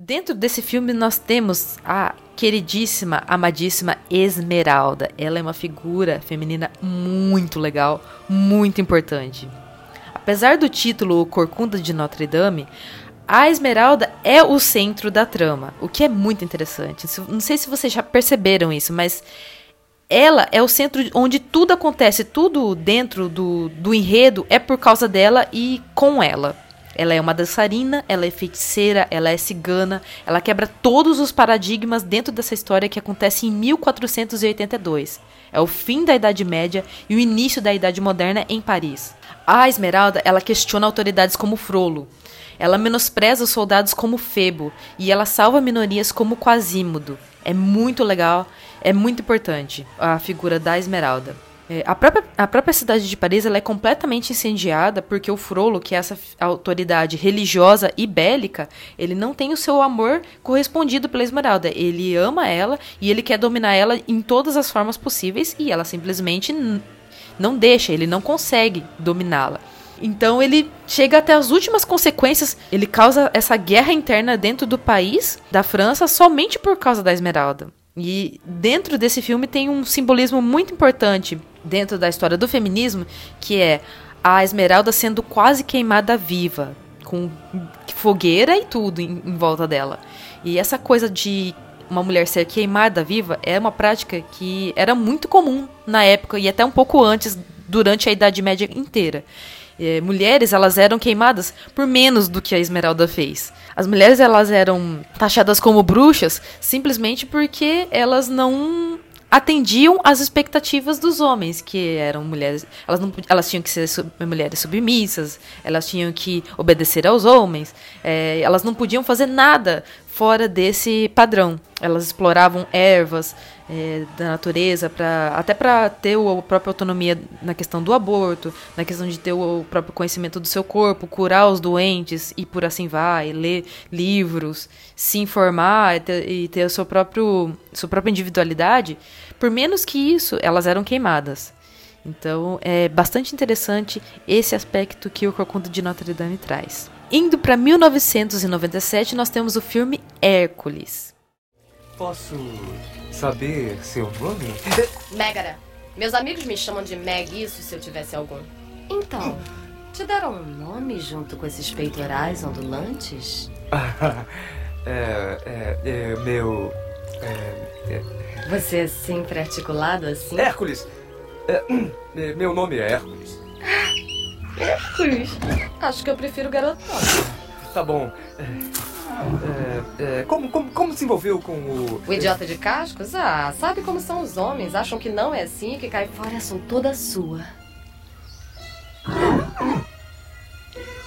Dentro desse filme nós temos a queridíssima, amadíssima Esmeralda. Ela é uma figura feminina muito legal, muito importante. Apesar do título Corcunda de Notre Dame, a Esmeralda é o centro da trama, o que é muito interessante. Não sei se vocês já perceberam isso, mas ela é o centro onde tudo acontece, tudo dentro do, do enredo é por causa dela e com ela. Ela é uma dançarina, ela é feiticeira, ela é cigana, ela quebra todos os paradigmas dentro dessa história que acontece em 1482. É o fim da Idade Média e o início da Idade Moderna em Paris. A Esmeralda, ela questiona autoridades como Frollo. Ela menospreza os soldados como Febo e ela salva minorias como Quasímodo. É muito legal, é muito importante a figura da Esmeralda. É, a, própria, a própria cidade de Paris ela é completamente incendiada porque o Frollo, que é essa autoridade religiosa e bélica, ele não tem o seu amor correspondido pela Esmeralda. Ele ama ela e ele quer dominar ela em todas as formas possíveis e ela simplesmente não deixa, ele não consegue dominá-la. Então ele chega até as últimas consequências. Ele causa essa guerra interna dentro do país, da França, somente por causa da Esmeralda. E dentro desse filme tem um simbolismo muito importante dentro da história do feminismo, que é a Esmeralda sendo quase queimada viva, com fogueira e tudo em, em volta dela. E essa coisa de uma mulher ser queimada viva é uma prática que era muito comum na época e até um pouco antes, durante a Idade Média inteira. É, mulheres elas eram queimadas por menos do que a Esmeralda fez. As mulheres elas eram taxadas como bruxas simplesmente porque elas não atendiam às expectativas dos homens, que eram mulheres, elas não elas tinham que ser sub, mulheres submissas, elas tinham que obedecer aos homens, é, elas não podiam fazer nada fora desse padrão. Elas exploravam ervas é, da natureza para até para ter a própria autonomia na questão do aborto, na questão de ter o próprio conhecimento do seu corpo, curar os doentes e por assim vai, ler livros, se informar e ter, e ter a sua, próprio, sua própria individualidade. Por menos que isso, elas eram queimadas. Então é bastante interessante esse aspecto que o Corcunda de Notre Dame traz. Indo para 1997, nós temos o filme Hércules. Posso saber seu nome? Megara. Meus amigos me chamam de Meg, isso se eu tivesse algum. Então, te deram um nome junto com esses peitorais ondulantes? é, é, é, meu. É, é... Você é sempre articulado assim? Hércules! É, é, meu nome é Hércules. Hércules? Acho que eu prefiro garotão. Tá bom. É, é, como, como, como se envolveu com o. O idiota de cascos? Ah, sabe como são os homens? Acham que não é assim e que cai fora sou toda sua.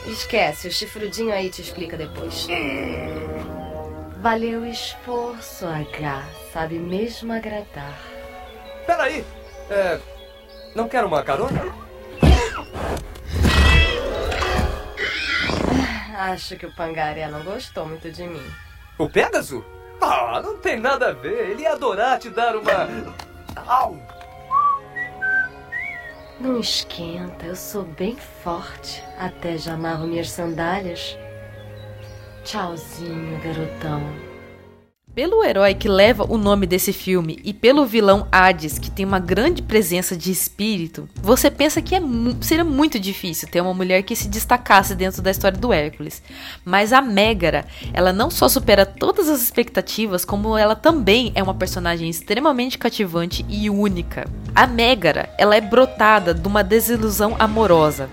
Esquece, o chifrudinho aí te explica depois. Valeu o esforço, H. Sabe mesmo agradar. Peraí! É, não quero uma carona? Acho que o Pangaré não gostou muito de mim. O Pégaso? Ah, não tem nada a ver. Ele ia adorar te dar uma. Au! Não esquenta, eu sou bem forte. Até já amarro minhas sandálias. Tchauzinho, garotão. Pelo herói que leva o nome desse filme e pelo vilão Hades, que tem uma grande presença de espírito, você pensa que é mu seria muito difícil ter uma mulher que se destacasse dentro da história do Hércules. Mas a Megara, ela não só supera todas as expectativas, como ela também é uma personagem extremamente cativante e única. A Megara, ela é brotada de uma desilusão amorosa.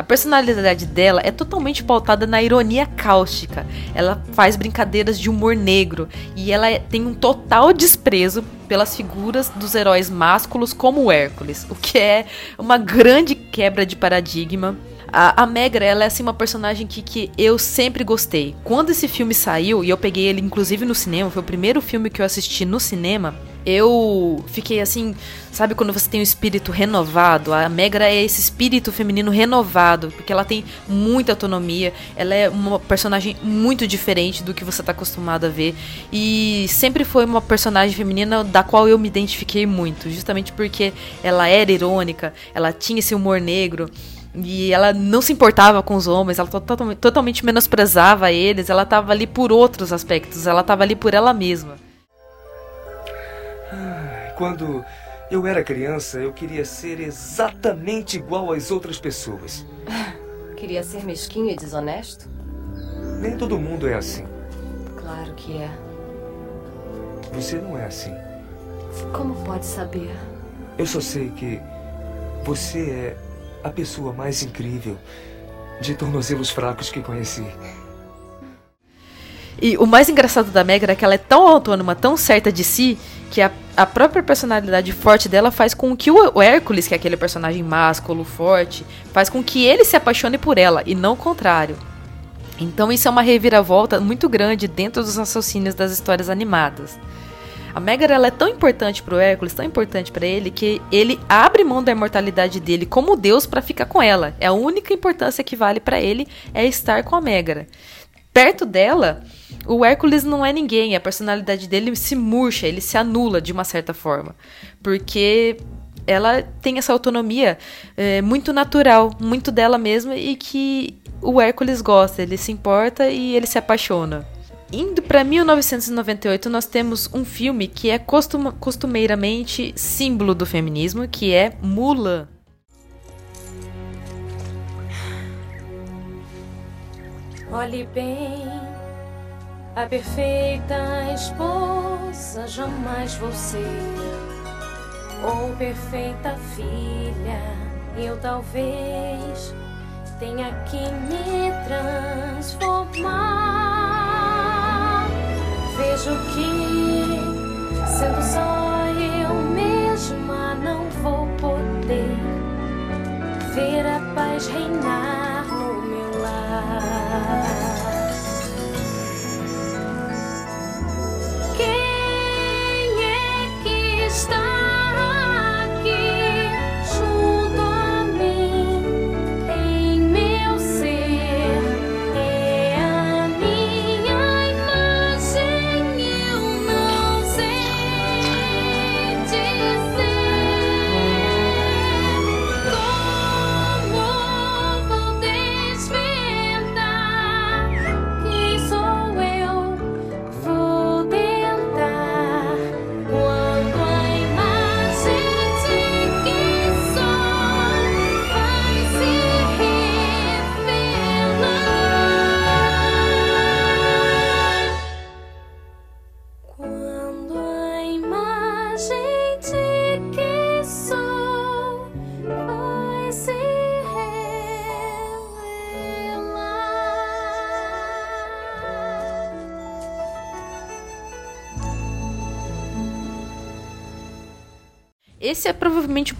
A personalidade dela é totalmente pautada na ironia cáustica. Ela faz brincadeiras de humor negro e ela é, tem um total desprezo pelas figuras dos heróis másculos como Hércules, o que é uma grande quebra de paradigma. A, a Megra, ela é assim uma personagem que, que eu sempre gostei. Quando esse filme saiu, e eu peguei ele inclusive no cinema, foi o primeiro filme que eu assisti no cinema, eu fiquei assim, sabe quando você tem um espírito renovado? A Megra é esse espírito feminino renovado, porque ela tem muita autonomia, ela é uma personagem muito diferente do que você está acostumado a ver e sempre foi uma personagem feminina da qual eu me identifiquei muito, justamente porque ela era irônica, ela tinha esse humor negro. E ela não se importava com os homens, ela totalmente, menosprezava eles, ela estava ali por outros aspectos, ela estava ali por ela mesma. Quando eu era criança, eu queria ser exatamente igual às outras pessoas. Queria ser mesquinho e desonesto? Nem todo mundo é assim. Claro que é. Você não é assim. Como pode saber? Eu só sei que você é a pessoa mais incrível de tornozelos fracos que conheci. E o mais engraçado da Megra é que ela é tão autônoma, tão certa de si, que a, a própria personalidade forte dela faz com que o, o Hércules, que é aquele personagem másculo, forte, faz com que ele se apaixone por ela, e não o contrário. Então isso é uma reviravolta muito grande dentro dos raciocínios das histórias animadas. A Megara ela é tão importante para o Hércules, tão importante para ele, que ele abre mão da imortalidade dele como Deus para ficar com ela. É a única importância que vale para ele é estar com a Megara. Perto dela, o Hércules não é ninguém, a personalidade dele se murcha, ele se anula de uma certa forma. Porque ela tem essa autonomia é, muito natural, muito dela mesma e que o Hércules gosta, ele se importa e ele se apaixona. Indo para 1998, nós temos um filme que é costum costumeiramente símbolo do feminismo, que é Mulan. Olhe bem, a perfeita esposa jamais vou ser, ou perfeita filha, eu talvez tenha que me transformar. Vejo que, sendo só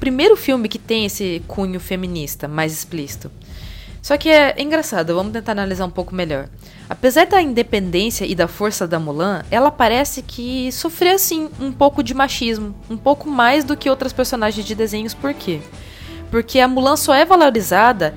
primeiro filme que tem esse cunho feminista mais explícito. Só que é engraçado, vamos tentar analisar um pouco melhor. Apesar da independência e da força da Mulan, ela parece que sofreu assim um pouco de machismo, um pouco mais do que outras personagens de desenhos, por quê? Porque a Mulan só é valorizada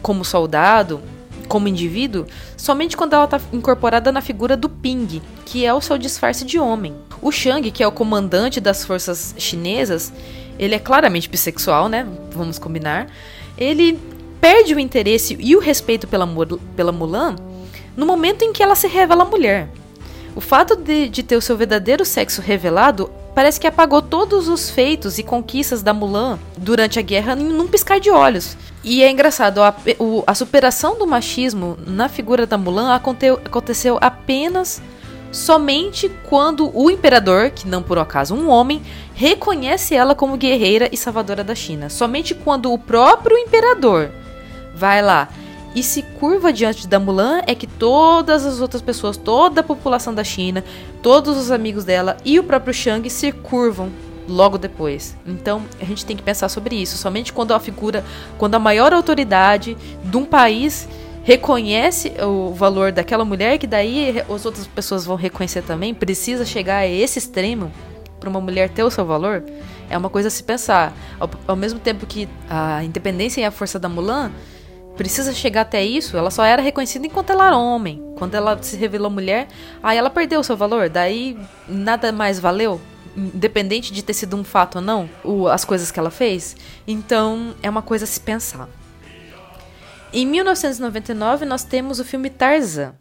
como soldado, como indivíduo, somente quando ela está incorporada na figura do Ping, que é o seu disfarce de homem. O Shang, que é o comandante das forças chinesas, ele é claramente bissexual, né? Vamos combinar. Ele perde o interesse e o respeito pela, pela Mulan no momento em que ela se revela mulher. O fato de, de ter o seu verdadeiro sexo revelado parece que apagou todos os feitos e conquistas da Mulan durante a guerra num piscar de olhos. E é engraçado, a, a superação do machismo na figura da Mulan aconteceu apenas somente quando o imperador, que não por acaso um homem, reconhece ela como guerreira e salvadora da China. Somente quando o próprio imperador vai lá e se curva diante da Mulan é que todas as outras pessoas, toda a população da China, todos os amigos dela e o próprio Shang se curvam logo depois. Então a gente tem que pensar sobre isso. Somente quando a figura, quando a maior autoridade de um país reconhece o valor daquela mulher, que daí as outras pessoas vão reconhecer também, precisa chegar a esse extremo para uma mulher ter o seu valor, é uma coisa a se pensar. Ao, ao mesmo tempo que a independência e a força da Mulan precisa chegar até isso, ela só era reconhecida enquanto ela era homem. Quando ela se revelou mulher, aí ela perdeu o seu valor, daí nada mais valeu, independente de ter sido um fato ou não, o, as coisas que ela fez. Então é uma coisa a se pensar. Em 1999 nós temos o filme Tarzan.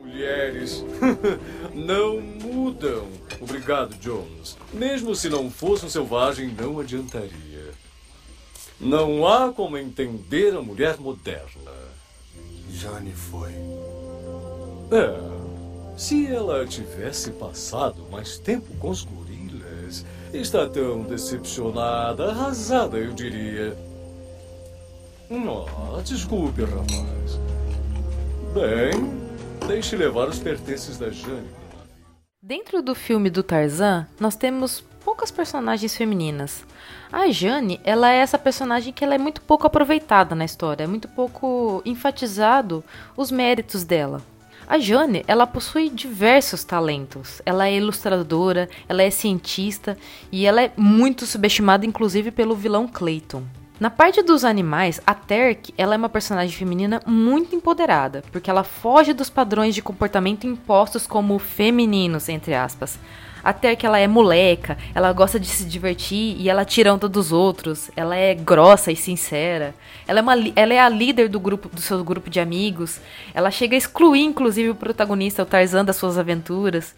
Mulheres não mudam. Obrigado, Jones. Mesmo se não fosse um selvagem, não adiantaria. Não há como entender a mulher moderna. Jane foi. É. Se ela tivesse passado mais tempo com os gorilas, está tão decepcionada, arrasada, eu diria. Oh, desculpe, rapaz. Bem, deixe levar os pertences da Jane. Dentro do filme do Tarzan, nós temos poucas personagens femininas. A Jane, ela é essa personagem que ela é muito pouco aproveitada na história, é muito pouco enfatizado os méritos dela. A Jane, ela possui diversos talentos. Ela é ilustradora, ela é cientista e ela é muito subestimada inclusive pelo vilão Clayton. Na parte dos animais, a Terk, ela é uma personagem feminina muito empoderada, porque ela foge dos padrões de comportamento impostos como femininos, entre aspas. Até que ela é moleca, ela gosta de se divertir e ela tira onda dos outros, ela é grossa e sincera, ela é, uma, ela é a líder do grupo do seu grupo de amigos, ela chega a excluir inclusive o protagonista, o Tarzan, das suas aventuras.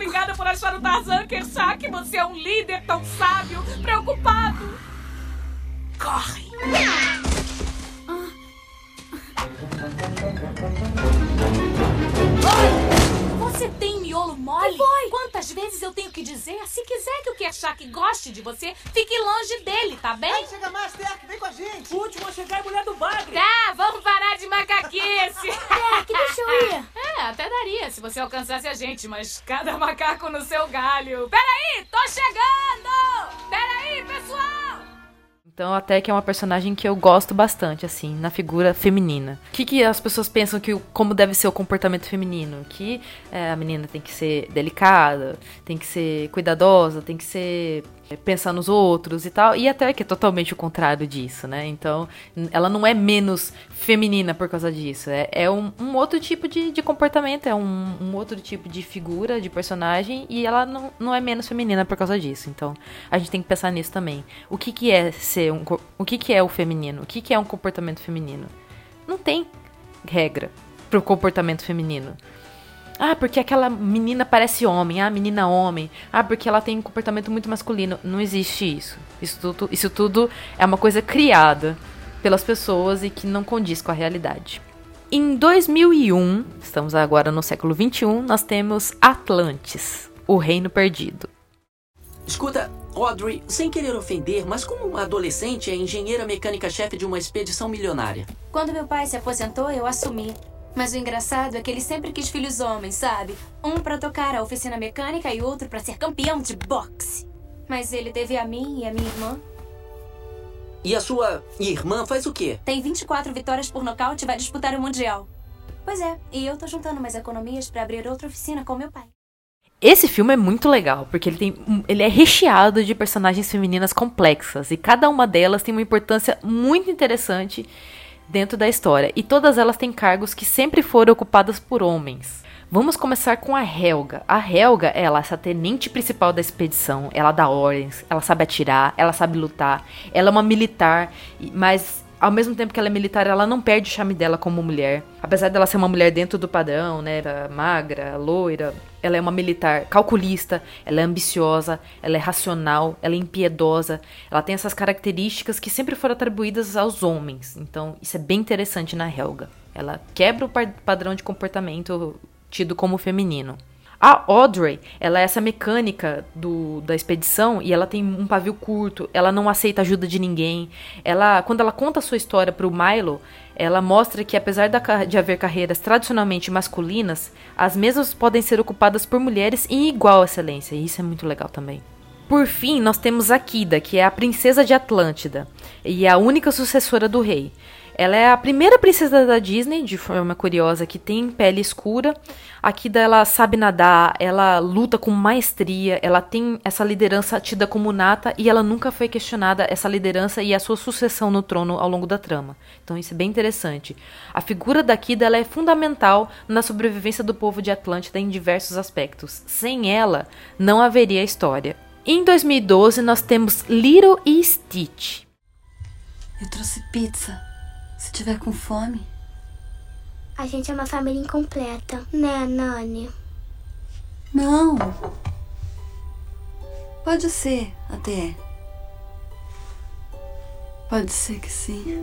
Obrigada, por achar o Tarzan Kershak, você é um líder tão sábio, preocupado! Corre! Você tem miolo mole? foi? Quantas vezes eu tenho que dizer? Se quiser que o Kershak goste de você, fique longe dele, tá bem? Ai, chega mais, Terk, vem com a gente. O último a chegar é a mulher do bagre. Tá, vamos parar de macaquice. Terk, deixa eu ir. É, até daria se você alcançasse a gente, mas cada macaco no seu galho. Peraí, tô chegando! Peraí, pessoal! Então, até que é uma personagem que eu gosto bastante, assim, na figura feminina. O que, que as pessoas pensam que como deve ser o comportamento feminino? Que é, a menina tem que ser delicada, tem que ser cuidadosa, tem que ser pensar nos outros e tal, e até que é totalmente o contrário disso, né? Então, ela não é menos feminina por causa disso, é, é um, um outro tipo de, de comportamento, é um, um, outro tipo de figura, de personagem, e ela não, não é menos feminina por causa disso. Então, a gente tem que pensar nisso também. O que, que é ser um. O que, que é o feminino? O que, que é um comportamento feminino? Não tem regra pro comportamento feminino. Ah, porque aquela menina parece homem. Ah, menina homem. Ah, porque ela tem um comportamento muito masculino. Não existe isso. Isso tudo, isso tudo é uma coisa criada pelas pessoas e que não condiz com a realidade. Em 2001, estamos agora no século 21, nós temos Atlantis, o Reino Perdido. Escuta, Audrey, sem querer ofender, mas como uma adolescente é engenheira mecânica-chefe de uma expedição milionária? Quando meu pai se aposentou, eu assumi. Mas o engraçado é que ele sempre quis filhos homens, sabe? Um pra tocar a oficina mecânica e outro pra ser campeão de boxe. Mas ele teve a mim e a minha irmã. E a sua irmã faz o quê? Tem 24 vitórias por nocaute e vai disputar o Mundial. Pois é, e eu tô juntando mais economias pra abrir outra oficina com meu pai. Esse filme é muito legal, porque ele, tem, ele é recheado de personagens femininas complexas, e cada uma delas tem uma importância muito interessante dentro da história, e todas elas têm cargos que sempre foram ocupadas por homens. Vamos começar com a Helga. A Helga, ela é essa tenente principal da expedição, ela dá ordens, ela sabe atirar, ela sabe lutar, ela é uma militar, mas ao mesmo tempo que ela é militar, ela não perde o charme dela como mulher. Apesar dela ser uma mulher dentro do padrão, né, magra, loira, ela é uma militar calculista, ela é ambiciosa, ela é racional, ela é impiedosa. Ela tem essas características que sempre foram atribuídas aos homens. Então, isso é bem interessante na Helga. Ela quebra o padrão de comportamento tido como feminino. A Audrey, ela é essa mecânica do, da expedição e ela tem um pavio curto, ela não aceita ajuda de ninguém. Ela, quando ela conta a sua história para o Milo, ela mostra que apesar de haver carreiras tradicionalmente masculinas, as mesmas podem ser ocupadas por mulheres em igual excelência, e isso é muito legal também. Por fim, nós temos Akida, que é a princesa de Atlântida e é a única sucessora do rei. Ela é a primeira princesa da Disney, de forma curiosa, que tem pele escura. Aqui ela sabe nadar, ela luta com maestria, ela tem essa liderança tida como nata e ela nunca foi questionada essa liderança e a sua sucessão no trono ao longo da trama. Então isso é bem interessante. A figura da Kida ela é fundamental na sobrevivência do povo de Atlântida em diversos aspectos. Sem ela, não haveria história. Em 2012 nós temos Little e Stitch. Eu trouxe pizza. Se tiver com fome. A gente é uma família incompleta, né, Nani? Não. Pode ser, até. Pode ser que sim.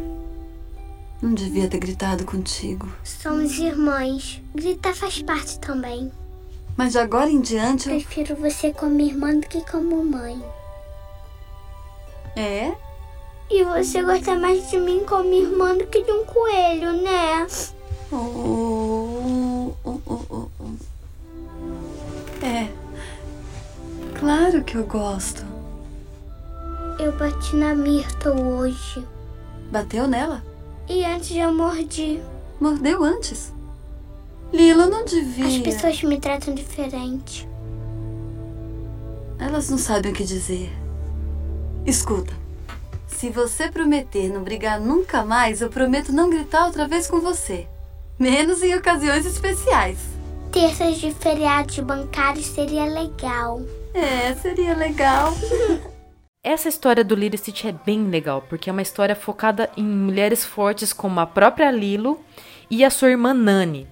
Não devia ter gritado contigo. Somos irmãs. Gritar faz parte também. Mas de agora em diante. Eu... Prefiro você como irmã do que como mãe. É? E você gosta mais de mim como irmã do que de um coelho, né? Oh, oh, oh, oh, É. Claro que eu gosto. Eu bati na Mirta hoje. Bateu nela? E antes eu mordi. Mordeu antes? Lilo não devia. As pessoas me tratam diferente. Elas não sabem o que dizer. Escuta. Se você prometer não brigar nunca mais, eu prometo não gritar outra vez com você. Menos em ocasiões especiais. Terças de feriados bancários seria legal. É, seria legal. Essa história do Lilo Stitch é bem legal, porque é uma história focada em mulheres fortes como a própria Lilo e a sua irmã Nani.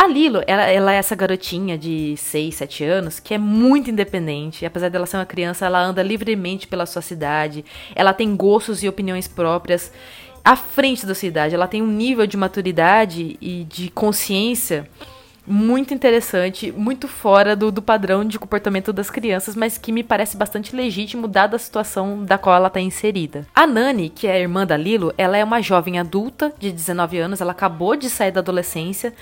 A Lilo, ela, ela, é essa garotinha de 6, 7 anos que é muito independente. Apesar dela ser uma criança, ela anda livremente pela sua cidade. Ela tem gostos e opiniões próprias à frente da sua idade. Ela tem um nível de maturidade e de consciência muito interessante, muito fora do, do padrão de comportamento das crianças, mas que me parece bastante legítimo dada a situação da qual ela está inserida. A Nani, que é a irmã da Lilo, ela é uma jovem adulta de 19 anos, ela acabou de sair da adolescência,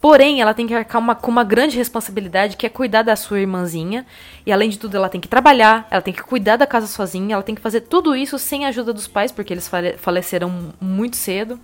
Porém, ela tem que arcar uma, com uma grande responsabilidade que é cuidar da sua irmãzinha. E além de tudo, ela tem que trabalhar, ela tem que cuidar da casa sozinha, ela tem que fazer tudo isso sem a ajuda dos pais, porque eles faleceram muito cedo.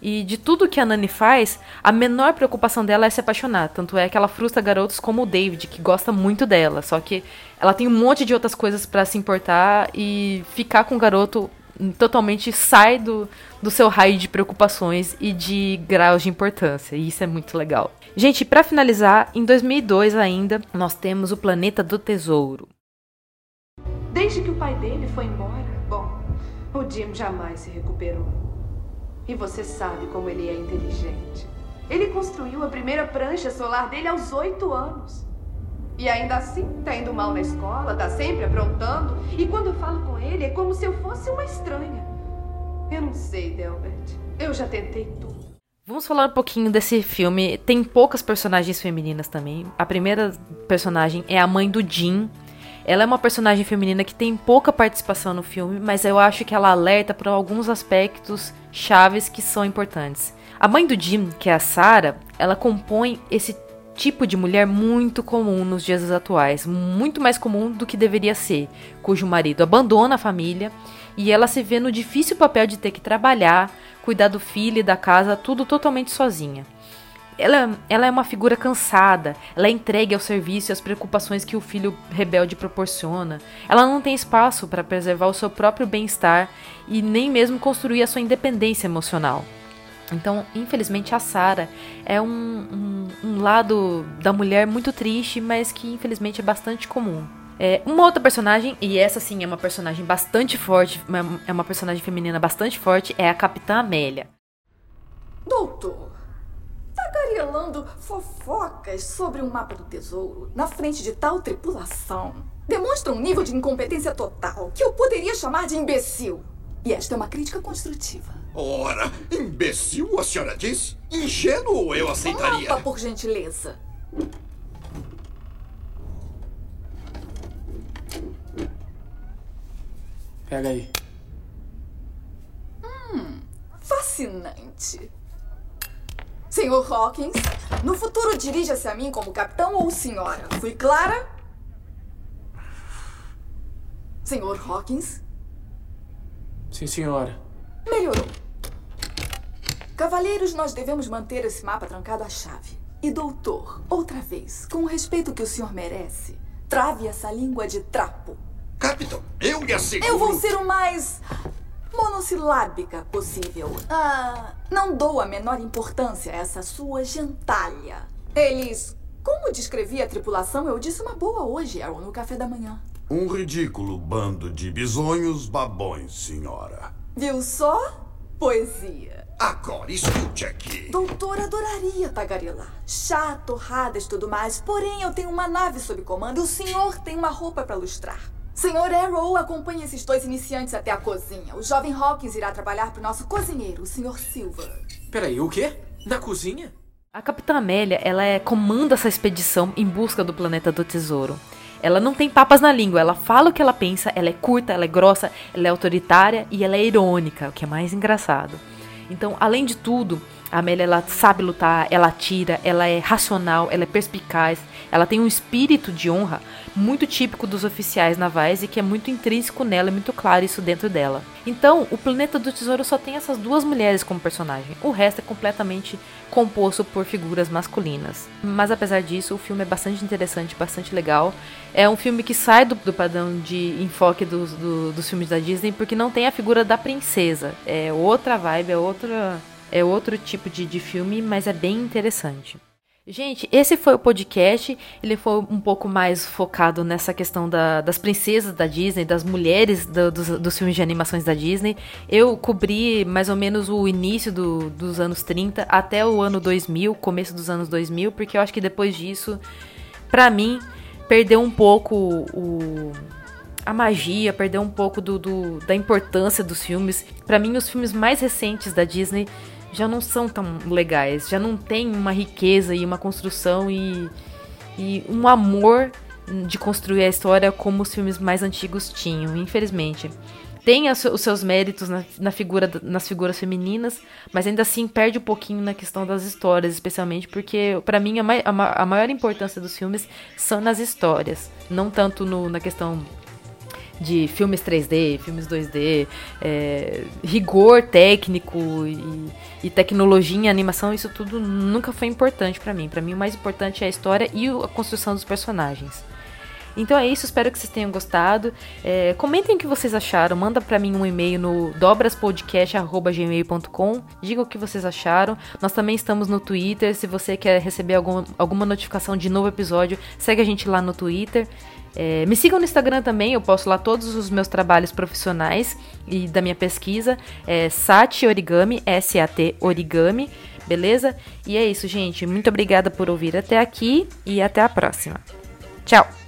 E de tudo que a Nani faz, a menor preocupação dela é se apaixonar. Tanto é que ela frustra garotos como o David, que gosta muito dela. Só que ela tem um monte de outras coisas para se importar e ficar com o garoto totalmente sai do, do seu raio de preocupações e de graus de importância. E isso é muito legal. Gente, para finalizar, em 2002 ainda, nós temos o Planeta do Tesouro. Desde que o pai dele foi embora, bom, o Jim jamais se recuperou. E você sabe como ele é inteligente. Ele construiu a primeira prancha solar dele aos oito anos. E ainda assim, tá indo mal na escola, tá sempre aprontando. E quando eu falo com ele, é como se eu fosse uma estranha. Eu não sei, Delbert. Eu já tentei tudo. Vamos falar um pouquinho desse filme. Tem poucas personagens femininas também. A primeira personagem é a mãe do Jim. Ela é uma personagem feminina que tem pouca participação no filme, mas eu acho que ela alerta para alguns aspectos chaves que são importantes. A mãe do Jim, que é a Sarah, ela compõe esse tipo de mulher muito comum nos dias atuais, muito mais comum do que deveria ser, cujo marido abandona a família e ela se vê no difícil papel de ter que trabalhar, cuidar do filho e da casa, tudo totalmente sozinha. Ela, ela é uma figura cansada, ela é entregue ao serviço e às preocupações que o filho rebelde proporciona. Ela não tem espaço para preservar o seu próprio bem-estar e nem mesmo construir a sua independência emocional. Então, infelizmente, a Sarah é um, um, um, lado da mulher muito triste, mas que infelizmente é bastante comum. É, uma outra personagem, e essa sim é uma personagem bastante forte, é uma personagem feminina bastante forte, é a Capitã Amélia. Doutor, tagarelando fofocas sobre um mapa do tesouro na frente de tal tripulação demonstra um nível de incompetência total que eu poderia chamar de imbecil. E esta é uma crítica construtiva. Ora, imbecil a senhora diz? Ingênuo eu aceitaria. Mapa, por gentileza. Pega aí. Hum, fascinante. Senhor Hawkins, no futuro dirija-se a mim como capitão ou senhora. Fui clara? Senhor Hawkins? Sim, senhora. Melhorou. Cavalheiros, nós devemos manter esse mapa trancado à chave. E doutor, outra vez, com o respeito que o senhor merece, trave essa língua de trapo. Capitão, eu lhe asseguro... Eu vou ser o mais monossilábica possível. Ah, não dou a menor importância a essa sua gentalha. Eles... Como descrevi a tripulação, eu disse uma boa hoje, Aaron, no café da manhã. Um ridículo bando de bisonhos babões, senhora. Viu só? Poesia. Agora, escute aqui. Doutor, adoraria tagarelar. Chá, torradas e tudo mais. Porém, eu tenho uma nave sob comando e o senhor tem uma roupa para lustrar. Senhor Arrow, acompanhe esses dois iniciantes até a cozinha. O jovem Hawkins irá trabalhar para o nosso cozinheiro, o Sr. Silver. Peraí, o quê? Na cozinha? A Capitã Amélia, ela é, comanda essa expedição em busca do planeta do tesouro. Ela não tem papas na língua, ela fala o que ela pensa, ela é curta, ela é grossa, ela é autoritária e ela é irônica, o que é mais engraçado. Então, além de tudo, a Amélia ela sabe lutar, ela atira, ela é racional, ela é perspicaz, ela tem um espírito de honra muito típico dos oficiais navais e que é muito intrínseco nela, é muito claro isso dentro dela. Então, o Planeta do Tesouro só tem essas duas mulheres como personagem. O resto é completamente composto por figuras masculinas. Mas apesar disso, o filme é bastante interessante, bastante legal. É um filme que sai do, do padrão de enfoque dos, do, dos filmes da Disney porque não tem a figura da princesa. É outra vibe, é outra é outro tipo de, de filme, mas é bem interessante. Gente, esse foi o podcast. Ele foi um pouco mais focado nessa questão da, das princesas da Disney, das mulheres do, dos, dos, filmes de animações da Disney. Eu cobri mais ou menos o início do, dos anos 30 até o ano 2000, começo dos anos 2000, porque eu acho que depois disso, pra mim, perdeu um pouco o, a magia, perdeu um pouco do da importância dos filmes. Para mim, os filmes mais recentes da Disney já não são tão legais, já não tem uma riqueza e uma construção e, e um amor de construir a história como os filmes mais antigos tinham, infelizmente. Tem os seus méritos na, figura, nas figuras femininas, mas ainda assim perde um pouquinho na questão das histórias, especialmente porque, para mim, a, a, a, maior importância dos filmes são nas histórias, não tanto no, na questão de filmes 3D, filmes 2D, é, rigor técnico e, e, tecnologia em animação, isso tudo nunca foi importante para mim. Para mim, o mais importante é a história e a construção dos personagens. Então é isso, espero que vocês tenham gostado. É, comentem o que vocês acharam, manda para mim um e-mail no dobraspodcast.gmail.com, diga o que vocês acharam. Nós também estamos no Twitter, se você quer receber algum, alguma notificação de novo episódio, segue a gente lá no Twitter. É, me sigam no Instagram também, eu posto lá todos os meus trabalhos profissionais e da minha pesquisa. É Sati Origami, S-A-T Origami, beleza? E é isso, gente. Muito obrigada por ouvir até aqui e até a próxima. Tchau!